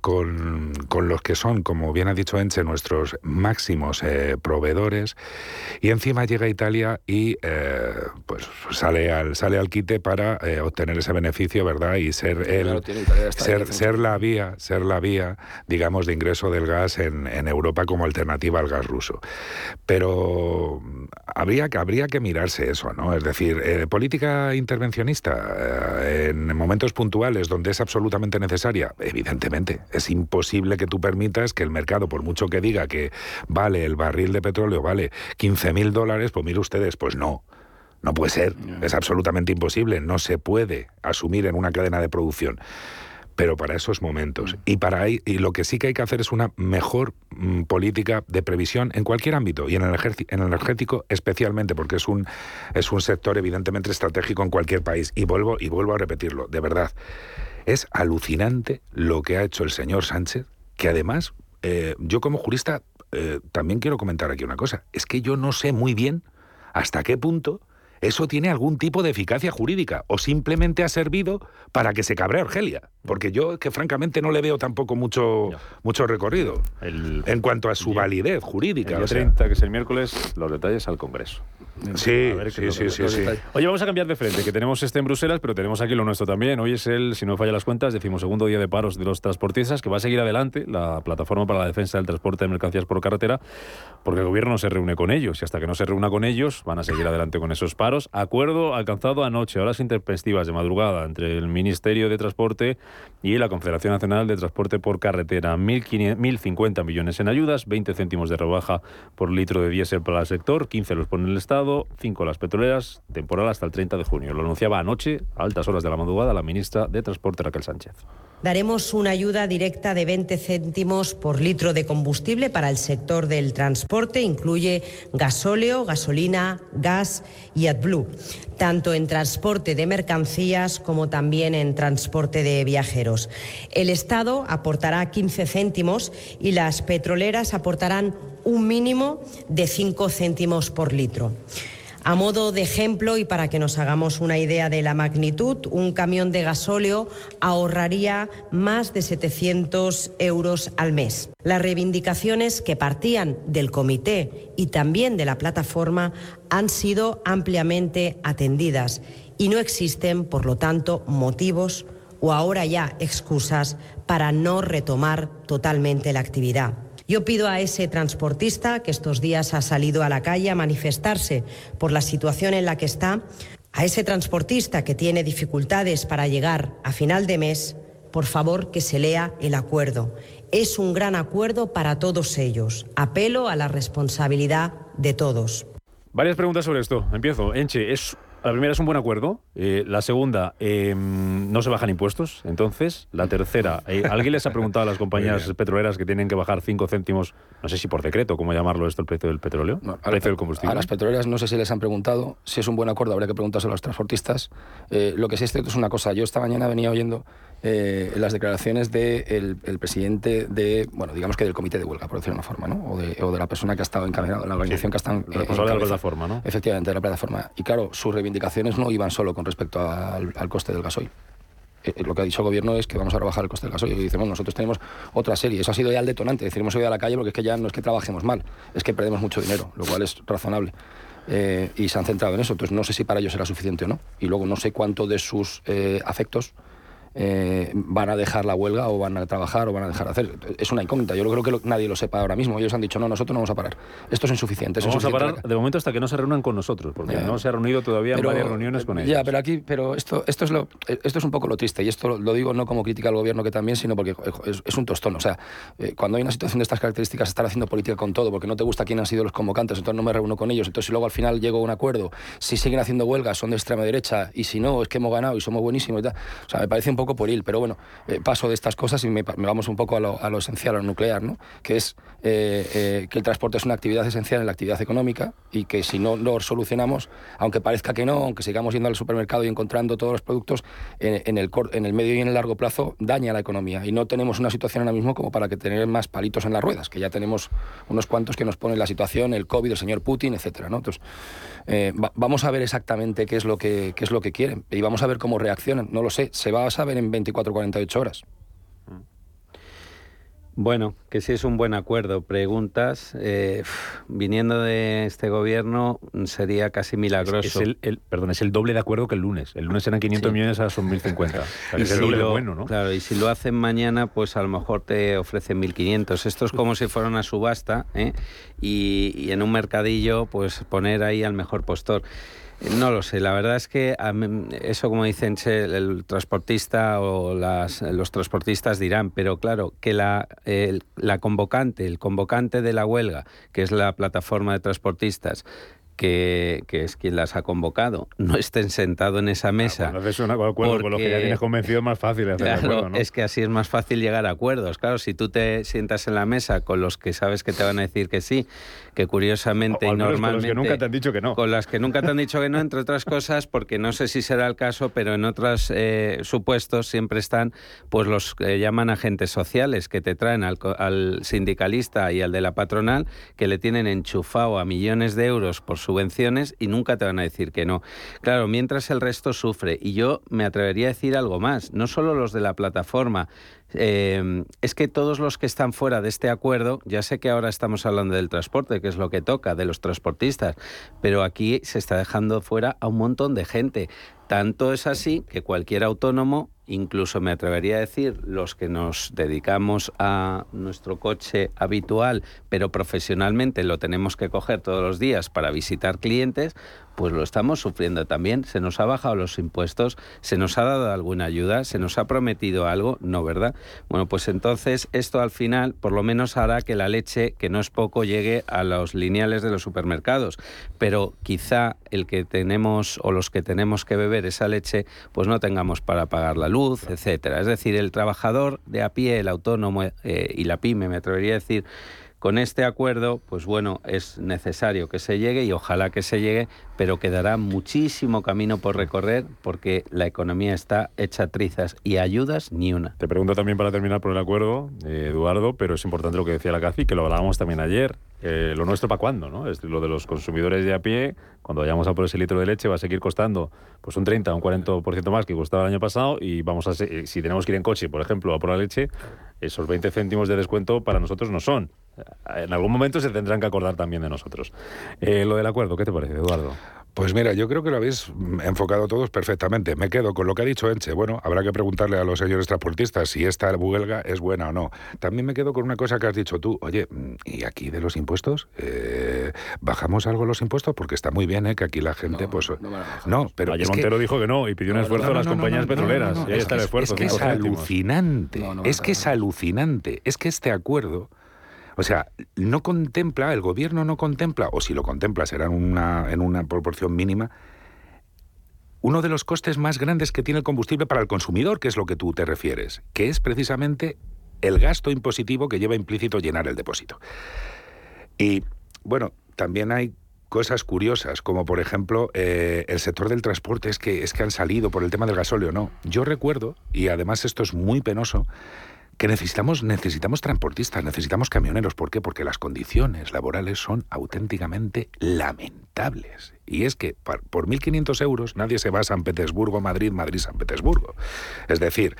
con, con, los que son, como bien ha dicho Enche, nuestros máximos proveedores, y encima llega Italia y pues sale al, sale al quite para obtener ese beneficio, ¿verdad? Y ser el, ser, ser la vía, ser la vía, digamos, de ingreso de gas en, Europa como alternativa al gas ruso. Pero habría que, habría que mirarse eso, ¿no? Es decir, eh, política intervencionista eh, en momentos puntuales donde es absolutamente necesaria, evidentemente, es imposible que tú permitas que el mercado, por mucho que diga que vale el barril de petróleo, vale 15 mil dólares, pues mire ustedes, pues no. No puede ser, es absolutamente imposible, no se puede asumir en una cadena de producción pero para esos momentos. Mm. Y, para ahí, y lo que sí que hay que hacer es una mejor mm, política de previsión en cualquier ámbito y en el, en el energético especialmente, porque es un, es un sector evidentemente estratégico en cualquier país. Y vuelvo, y vuelvo a repetirlo, de verdad, es alucinante lo que ha hecho el señor Sánchez, que además, eh, yo como jurista eh, también quiero comentar aquí una cosa, es que yo no sé muy bien hasta qué punto ¿eso tiene algún tipo de eficacia jurídica? ¿O simplemente ha servido para que se cabre Argelia? Porque yo que francamente no le veo tampoco mucho, mucho recorrido en cuanto a su validez jurídica.
El
o sea.
30, que es el miércoles, los detalles al Congreso.
Sí, sí, sí, sí, sí.
Oye, vamos a cambiar de frente, que tenemos este en Bruselas, pero tenemos aquí lo nuestro también. Hoy es el, si no falla las cuentas, decimosegundo día de paros de los transportistas, que va a seguir adelante la plataforma para la defensa del transporte de mercancías por carretera, porque el gobierno no se reúne con ellos y hasta que no se reúna con ellos van a seguir adelante con esos paros. Acuerdo alcanzado anoche, horas intempestivas de madrugada, entre el Ministerio de Transporte y la Confederación Nacional de Transporte por Carretera. 1.500 1.050 millones en ayudas, 20 céntimos de rebaja por litro de diésel para el sector, 15 los pone el Estado, 5 las petroleras, temporal hasta el 30 de junio. Lo anunciaba anoche, a altas horas de la madrugada, la ministra de Transporte Raquel Sánchez.
Daremos una ayuda directa de 20 céntimos por litro de combustible para el sector del transporte. Incluye gasóleo, gasolina, gas y Tanto en transporte de mercancías como también en transporte de viajeros. El Estado aportará 15 céntimos y las petroleras aportarán un mínimo de 5 céntimos por litro. A modo de ejemplo y para que nos hagamos una idea de la magnitud, un camión de gasóleo ahorraría más de 700 euros al mes. Las reivindicaciones que partían del comité y también de la plataforma han sido ampliamente atendidas y no existen, por lo tanto, motivos o ahora ya excusas para no retomar totalmente la actividad. Yo pido a ese transportista que estos días ha salido a la calle a manifestarse por la situación en la que está, a ese transportista que tiene dificultades para llegar a final de mes, por favor que se lea el acuerdo. Es un gran acuerdo para todos ellos. Apelo a la responsabilidad de todos.
Varias preguntas sobre esto. Empiezo. Enche, es, la primera es un buen acuerdo. Eh, la segunda, eh, no se bajan impuestos. Entonces, la tercera, eh, ¿alguien les ha preguntado a las compañías petroleras que tienen que bajar 5 céntimos, no sé si por decreto, cómo llamarlo esto, el precio del petróleo?
a,
el precio del combustible.
a las petroleras no sé si les han preguntado. Si es un buen acuerdo, habría que preguntárselo a los transportistas. Eh, lo que sí es cierto es una cosa. Yo esta mañana venía oyendo eh, las declaraciones del el presidente de, bueno, digamos que del comité de huelga, por decirlo de una forma, ¿no? O de, o de la persona que ha estado encaminada, la organización que ha estado.
responsable de la plataforma, ¿no?
Efectivamente, de la plataforma. Y claro, sus reivindicaciones no iban solo con respecto al, al coste del gasoil. Eh, eh, lo que ha dicho el gobierno es que vamos a rebajar el coste del gasoil. Y dice, bueno, nosotros tenemos otra serie. Eso ha sido ya el detonante. Es decir, hemos ido a la calle porque es que ya no es que trabajemos mal, es que perdemos mucho dinero, lo cual es razonable. Eh, y se han centrado en eso. Entonces no sé si para ellos será suficiente o no. Y luego no sé cuánto de sus eh, afectos eh, van a dejar la huelga o van a trabajar o van a dejar de hacer. Es una incógnita. Yo creo que lo- nadie lo sepa ahora mismo. Ellos han dicho, no, nosotros no vamos a parar. Esto es insuficiente.
Vamos a
insuficiente.
parar de momento hasta que no se reúnan con nosotros, porque no se ha reunido todavía en
Pero,
varias reuniones con ellos.
Ya, pero aquí, pero esto, esto es lo, esto es un poco lo triste y esto lo, lo digo no como crítica al gobierno que también, sino porque es, es un tostón. O sea, eh, cuando hay una situación de estas características, estar haciendo política con todo, porque no te gusta quién han sido los convocantes, entonces no me reúno con ellos. Entonces, si luego al final llego a un acuerdo, si siguen haciendo huelgas, son de extrema derecha, y si no, es que hemos ganado y somos buenísimos y tal. O sea, me parece un poco pueril, pero bueno, eh, paso de estas cosas y me, vamos un poco a lo, a lo esencial, a lo nuclear, ¿no? Que es eh, eh, que el transporte es una actividad esencial en la actividad económica y que si no lo solucionamos, aunque parezca que no, aunque sigamos yendo al supermercado y encontrando todos los productos, en, en el, en el medio y en el largo plazo daña la economía. Y no tenemos una situación ahora mismo como para que tener más palitos en las ruedas, que ya tenemos unos cuantos que nos ponen la situación, el COVID, el señor Putin, etcétera, ¿no? Entonces, eh, va- vamos a ver exactamente qué es, lo que, es lo que quieren y vamos a ver cómo reaccionan. No lo sé, se va a saber en 24 48 horas.
Bueno, que sí es un buen acuerdo. Preguntas, eh, viniendo de este gobierno sería casi milagroso.
Es el, el- perdón, es el doble de acuerdo que el lunes. El lunes eran 500
Sí.
millones, ahora son 1.050. O sea, es el
si
doble
lo-
bueno, ¿no?
Claro, y si lo hacen mañana, pues a lo mejor te ofrecen 1.500. Esto es como si fuera una subasta ¿eh? y, y en un mercadillo, pues poner ahí al mejor postor. No lo sé, la verdad es que eso, como dicen, el transportista o las- los transportistas dirán, pero claro, que la, la convocante, el convocante de la huelga, que es la plataforma de transportistas, que, que es quien las ha convocado, no estén sentados en esa mesa.
Cuando haces un acuerdo con los que ya
porque-
tienes convencido es más fácil hacer
Claro,
acuerdo, ¿no?
es que así es más fácil llegar a acuerdos. Claro, si tú te sientas en la mesa con los que sabes que te van a decir que sí, que curiosamente
O
y
al menos con los que
normalmente...
nunca te han dicho que no.
Con las que nunca te han dicho que no, entre otras cosas, porque no sé si será el caso, pero en otros eh, supuestos siempre están pues los que llaman agentes sociales, que te traen al, al sindicalista y al de la patronal, que le tienen enchufado a millones de euros por su subvenciones y nunca te van a decir que no. Claro, mientras el resto sufre. Y yo me atrevería a decir algo más, no solo los de la plataforma, eh, es que todos los que están fuera de este acuerdo, ya sé que ahora estamos hablando del transporte, que es lo que toca, de los transportistas, pero aquí se está dejando fuera a un montón de gente. Tanto es así que cualquier autónomo incluso me atrevería a decir los que nos dedicamos a nuestro coche habitual, pero profesionalmente lo tenemos que coger todos los días para visitar clientes, pues lo estamos sufriendo también. Se nos ha bajado los impuestos, se nos ha dado alguna ayuda, se nos ha prometido algo, no, ¿verdad? Bueno, pues entonces esto al final por lo menos hará que la leche, que no es poco, llegue a los lineales de los supermercados, pero quizá el que tenemos o los que tenemos que beber esa leche, pues no tengamos para pagar la luz, etcétera. Es decir, el trabajador de a pie, el autónomo eh, y la pyme, me atrevería a decir, con este acuerdo, pues bueno, es necesario que se llegue y ojalá que se llegue, pero quedará muchísimo camino por recorrer porque la economía está hecha trizas y ayudas ni una.
Te pregunto también para terminar por el acuerdo, eh, Eduardo, pero es importante lo que decía la CACI, que lo hablábamos también ayer. Eh, lo nuestro para cuándo, ¿no? Es lo de los consumidores de a pie, cuando vayamos a por ese litro de leche va a seguir costando pues un 30 o un 40% más que costaba el año pasado y vamos a si tenemos que ir en coche, por ejemplo, a por la leche, esos 20 céntimos de descuento para nosotros no son. En algún momento se tendrán que acordar también de nosotros. Eh, lo del acuerdo, ¿qué te parece, Eduardo?
Pues mira, yo creo que lo habéis enfocado todos perfectamente. Me quedo con lo que ha dicho Enche. Bueno, habrá que preguntarle a los señores transportistas si esta huelga es buena o no. También me quedo con una cosa que has dicho tú. Oye, ¿y aquí de los impuestos? Eh, ¿Bajamos algo los impuestos? Porque está muy bien, ¿eh? Que aquí la gente, pues... No, pero...
Ayer Montero dijo que no y pidió un esfuerzo a las compañías petroleras. Y ahí está el esfuerzo.
Es que es alucinante. es que es alucinante. Es que este acuerdo o sea, no contempla, el gobierno no contempla, o si lo contempla será en una, en una proporción mínima, uno de los costes más grandes que tiene el combustible para el consumidor, que es lo que tú te refieres, que es precisamente el gasto impositivo que lleva implícito llenar el depósito. Y bueno, también hay cosas curiosas, como por ejemplo eh, el sector del transporte es que, es que han salido por el tema del gasóleo, no. Yo recuerdo, y además esto es muy penoso, que necesitamos, necesitamos transportistas, necesitamos camioneros. ¿Por qué? Porque las condiciones laborales son auténticamente lamentables. Y es que por 1.500 euros nadie se va a San Petersburgo, Madrid, Madrid, San Petersburgo. Es decir,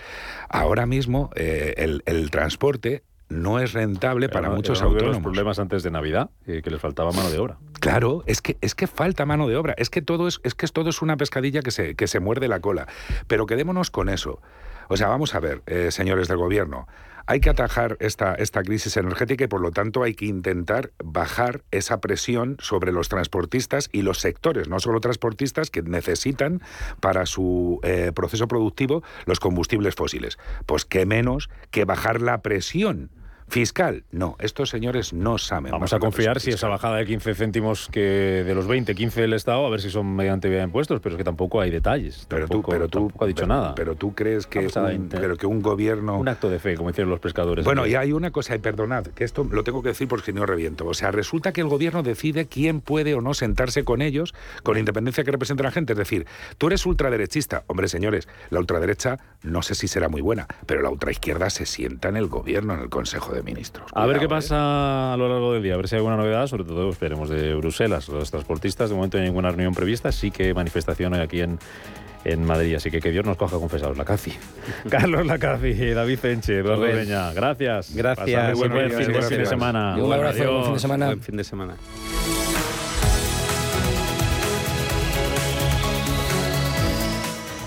ahora mismo eh, el, transporte no es rentable para muchos autónomos.
los problemas antes de Navidad, eh, que les faltaba mano de obra.
Claro, es que, es que falta mano de obra, es que todo es, es que todo es una pescadilla que se, que se muerde la cola. Pero quedémonos con eso. O sea, vamos a ver, eh, señores del gobierno, hay que atajar esta, esta crisis energética y por lo tanto hay que intentar bajar esa presión sobre los transportistas y los sectores, no solo transportistas, que necesitan para su eh, proceso productivo los combustibles fósiles. Pues qué menos que bajar la presión Fiscal, no, estos señores no saben.
Vamos a confiar si esa bajada de 15 céntimos que de los 20, 15 del Estado, a ver si son mediante vía de impuestos, pero es que tampoco hay detalles.
Pero tú, pero tú
ha dicho nada.
Pero tú crees que un, pero que un gobierno...
Un acto de fe, como hicieron los pescadores.
Bueno, y hay una cosa, y perdonad, que esto lo tengo que decir porque no reviento. O sea, resulta que el gobierno decide quién puede o no sentarse con ellos, con independencia que represente la gente. Es decir, tú eres ultraderechista. Hombre, señores, la ultraderecha no sé si será muy buena, pero la ultraizquierda se sienta en el gobierno, en el Consejo de ministros.
a ver qué ¿eh? pasa a lo largo del día, a ver si hay alguna novedad, sobre todo esperemos de Bruselas. Los transportistas, de momento no hay ninguna reunión prevista, sí que manifestación aquí en, en Madrid. Así que que Dios nos coja confesados. La CACI. Carlos Lacazi, David Enche, Eduardo Peña. Gracias.
Gracias.
Buen, buen, fin, fin, de semana.
un abrazo. Buen fin de semana.
Buen fin de semana.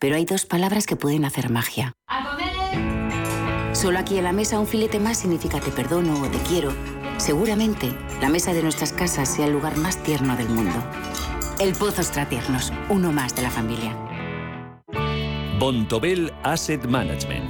Pero hay dos palabras que pueden hacer magia. ¡A! Solo aquí en la mesa un filete más significa te perdono o te quiero. Seguramente la mesa de nuestras casas sea el lugar más tierno del mundo. El Pozo Extratiernos, uno más de la familia.
Bontobel Asset Management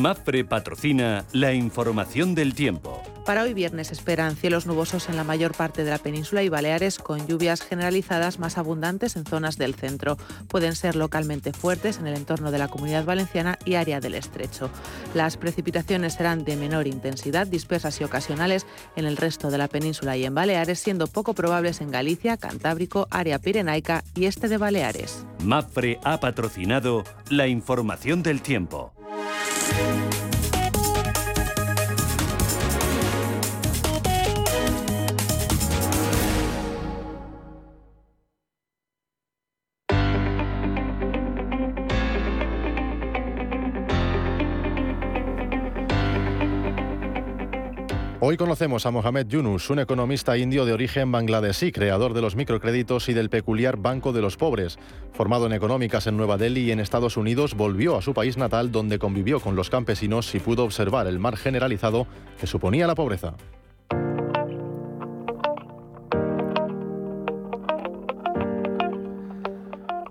Mafre patrocina la información del tiempo.
Para hoy viernes esperan cielos nubosos en la mayor parte de la península y Baleares con lluvias generalizadas más abundantes en zonas del centro. Pueden ser localmente fuertes en el entorno de la comunidad valenciana y área del estrecho. Las precipitaciones serán de menor intensidad, dispersas y ocasionales en el resto de la península y en Baleares, siendo poco probables en Galicia, Cantábrico, área pirenaica y este de Baleares.
Mafre ha patrocinado la información del tiempo. Bye.
Hoy conocemos a Mohamed Yunus, un economista indio de origen bangladesí, creador de los microcréditos y del peculiar Banco de los Pobres. Formado en económicas en Nueva Delhi y en Estados Unidos, volvió a su país natal donde convivió con los campesinos y pudo observar el mar generalizado que suponía la pobreza.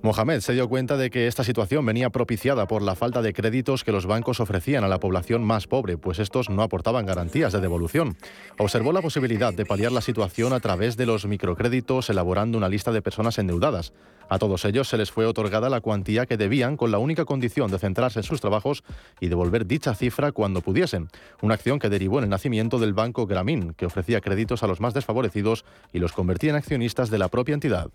Mohamed se dio cuenta de que esta situación venía propiciada por la falta de créditos que los bancos ofrecían a la población más pobre, pues estos no aportaban garantías de devolución. Observó la posibilidad de paliar la situación a través de los microcréditos, elaborando una lista de personas endeudadas. A todos ellos se les fue otorgada la cuantía que debían con la única condición de centrarse en sus trabajos y devolver dicha cifra cuando pudiesen. Una acción que derivó en el nacimiento del Banco Grameen, que ofrecía créditos a los más desfavorecidos y los convertía en accionistas de la propia entidad.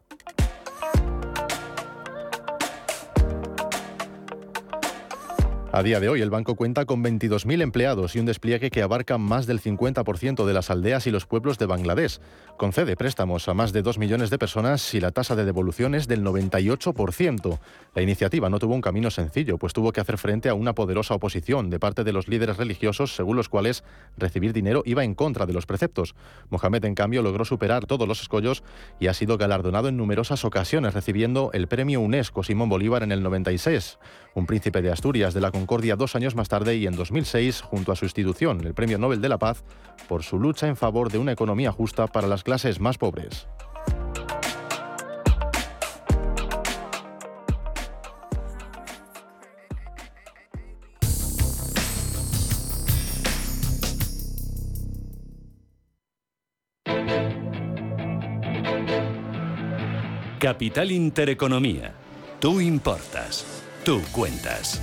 A día de hoy, el banco cuenta con 22.000 empleados y un despliegue que abarca más del 50% de las aldeas y los pueblos de Bangladesh. Concede préstamos a más de 2 millones de personas y la tasa de devolución es del 98%. La iniciativa no tuvo un camino sencillo, pues tuvo que hacer frente a una poderosa oposición de parte de los líderes religiosos, según los cuales recibir dinero iba en contra de los preceptos. Mohamed, en cambio, logró superar todos los escollos y ha sido galardonado en numerosas ocasiones, recibiendo el premio UNESCO Simón Bolívar en el 96. Un príncipe de Asturias de la Concordia dos años más tarde y en 2006 junto a su institución, el Premio Nobel de la Paz, por su lucha en favor de una economía justa para las clases más pobres.
Capital Intereconomía. Tú importas. Tú cuentas.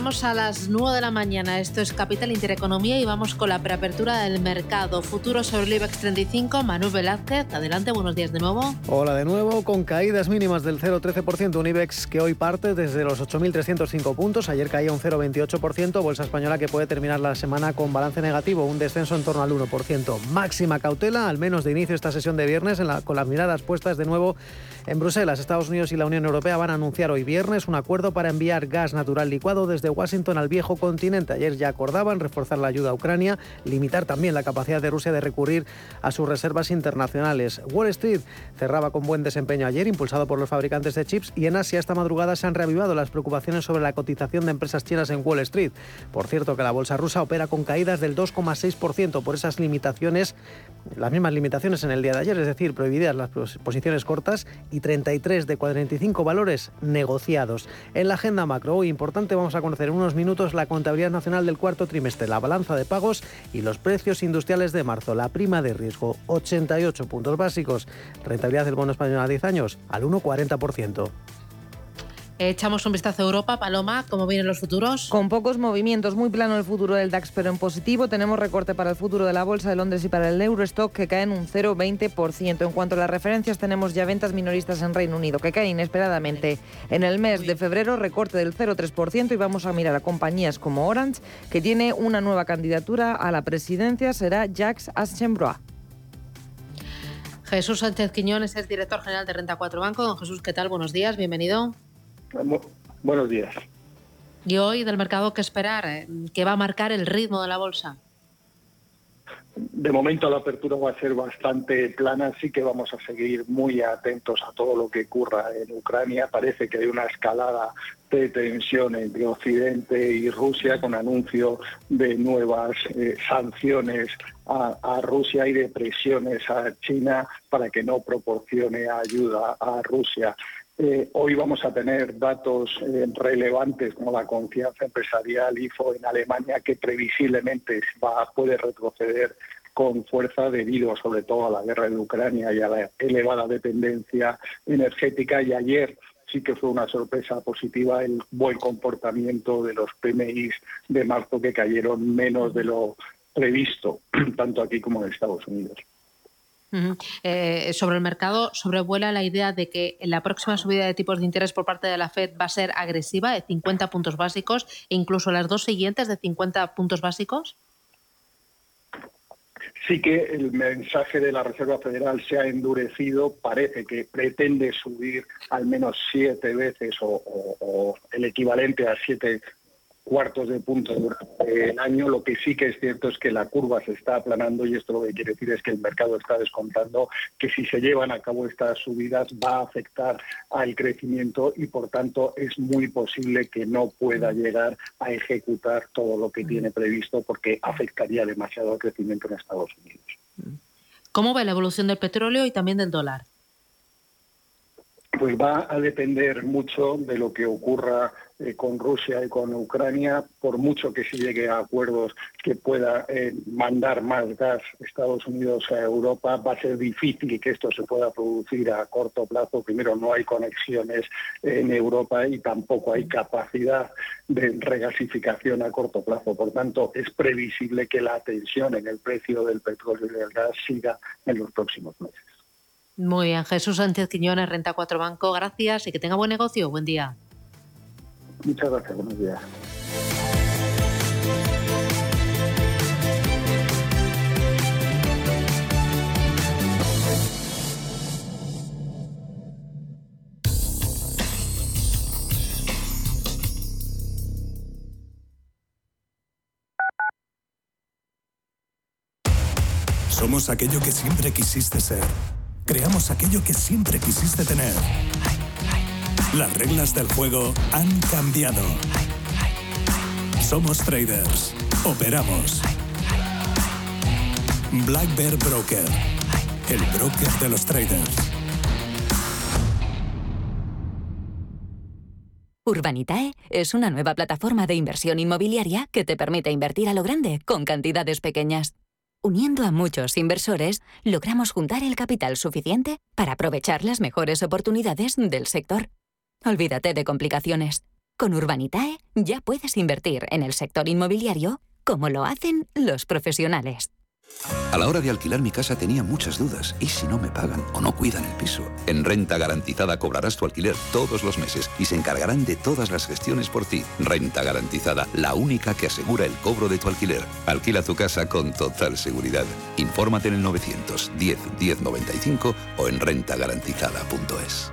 Llegamos a las 9 de la mañana. Esto es Capital Intereconomía y vamos con la preapertura del mercado. Futuro sobre el IBEX 35, Manuel Velázquez. Adelante, buenos días de nuevo.
Hola de nuevo, con caídas mínimas del 0,13%. Un IBEX que hoy parte desde los 8.305 puntos. Ayer caía un 0,28%. Bolsa española que puede terminar la semana con balance negativo, un descenso en torno al 1%. Máxima cautela, al menos de inicio esta sesión de viernes, con las miradas puestas de nuevo en Bruselas. Estados Unidos y la Unión Europea van a anunciar hoy viernes un acuerdo para enviar gas natural licuado desde Washington al viejo continente. Ayer ya acordaban reforzar la ayuda a Ucrania, limitar también la capacidad de Rusia de recurrir a sus reservas internacionales. Wall Street cerraba con buen desempeño ayer, impulsado por los fabricantes de chips, y en Asia esta madrugada se han reavivado las preocupaciones sobre la cotización de empresas chinas en Wall Street. Por cierto, que la bolsa rusa opera con caídas del 2,6% por esas limitaciones, las mismas limitaciones en el día de ayer, es decir, prohibidas las posiciones cortas y 33 de 45 valores negociados. En la agenda macro, hoy importante, vamos a conocer en unos minutos la contabilidad nacional del cuarto trimestre, la balanza de pagos y los precios industriales de marzo. La prima de riesgo, 88 puntos básicos. Rentabilidad del bono español a 10 años, al 1,40%.
Echamos un vistazo a Europa. Paloma, ¿cómo vienen los futuros?
Con pocos movimientos, muy plano el futuro del DAX, pero en positivo. Tenemos recorte para el futuro de la Bolsa de Londres y para el Eurostock que caen un 0,20%. En cuanto a las referencias, tenemos ya ventas minoristas en Reino Unido que caen inesperadamente. En el mes de febrero, recorte del 0,3% y vamos a mirar a compañías como Orange, que tiene una nueva candidatura a la presidencia, será Jacques Aschenbrois.
Jesús Sánchez Quiñones es director general de Renta 4 Banco. Don Jesús, ¿qué tal? Buenos días, bienvenido.
Buenos días.
¿Y hoy del mercado qué esperar? Eh, ¿Qué va a marcar el ritmo de la bolsa?
De momento la apertura va a ser bastante plana, así que vamos a seguir muy atentos a todo lo que ocurra en Ucrania. Parece que hay una escalada de tensión entre Occidente y Rusia con anuncio de nuevas eh, sanciones a, a, Rusia y de presiones a China para que no proporcione ayuda a Rusia. Eh, hoy vamos a tener datos eh, relevantes como la confianza empresarial IFO en Alemania, que previsiblemente va, puede retroceder con fuerza debido sobre todo a la guerra de Ucrania y a la elevada dependencia energética. Y ayer sí que fue una sorpresa positiva el buen comportamiento de los PMIs de marzo que cayeron menos de lo previsto, tanto aquí como en Estados Unidos.
Eh, sobre el mercado sobrevuela la idea de que la próxima subida de tipos de interés por parte de la Fed va a ser agresiva, de 50 puntos básicos, e incluso las dos siguientes de 50 puntos básicos.
Sí que el mensaje de la Reserva Federal se ha endurecido, parece que pretende subir al menos siete veces o, o el equivalente a siete cuartos de punto durante el año. Lo que sí que es cierto es que la curva se está aplanando y esto lo que quiere decir es que el mercado está descontando que si se llevan a cabo estas subidas va a afectar al crecimiento y por tanto es muy posible que no pueda llegar a ejecutar todo lo que tiene previsto porque afectaría demasiado al crecimiento en Estados Unidos.
¿Cómo va la evolución del petróleo y también del dólar?
Pues va a depender mucho de lo que ocurra eh, con Rusia y con Ucrania, por mucho que se llegue a acuerdos que pueda eh, mandar más gas Estados Unidos a Europa, va a ser difícil que esto se pueda producir a corto plazo. Primero, no hay conexiones en Europa y tampoco hay capacidad de regasificación a corto plazo. Por tanto, es previsible que la tensión en el precio del petróleo y del gas siga en los próximos meses.
Muy bien, Jesús Sánchez Quiñones, Renta 4 Banco, gracias y que tenga buen negocio. Buen día.
Muchas gracias, buenos días.
Somos aquello que siempre quisiste ser. Creamos aquello que siempre quisiste tener. Las reglas del juego han cambiado. Somos traders. Operamos. Black Bear Broker. El broker de los traders.
Urbanitae es una nueva plataforma de inversión inmobiliaria que te permite invertir a lo grande con cantidades pequeñas. Uniendo a muchos inversores, logramos juntar el capital suficiente para aprovechar las mejores oportunidades del sector. Olvídate de complicaciones. Con Urbanitae ya puedes invertir en el sector inmobiliario como lo hacen los profesionales.
A la hora de alquilar mi casa tenía muchas dudas. ¿Y si no me pagan o no cuidan el piso? En Renta Garantizada cobrarás tu alquiler todos los meses y se encargarán de todas las gestiones por ti. Renta Garantizada, la única que asegura el cobro de tu alquiler. Alquila tu casa con total seguridad. Infórmate en el 910 1095 o en rentagarantizada.es.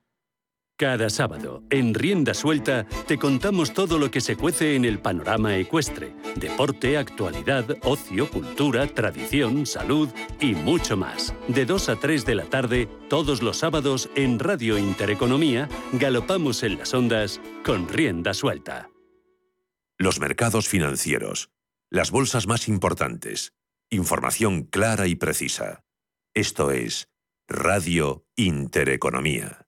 Cada sábado, en Rienda Suelta, te contamos todo lo que se cuece en el panorama ecuestre. Deporte, actualidad, ocio, cultura, tradición, salud y mucho más. De 2 a 3 de la tarde, todos los sábados, en Radio Intereconomía, galopamos en las ondas con Rienda Suelta.
Los mercados financieros. Las bolsas más importantes. Información clara y precisa. Esto es Radio Intereconomía.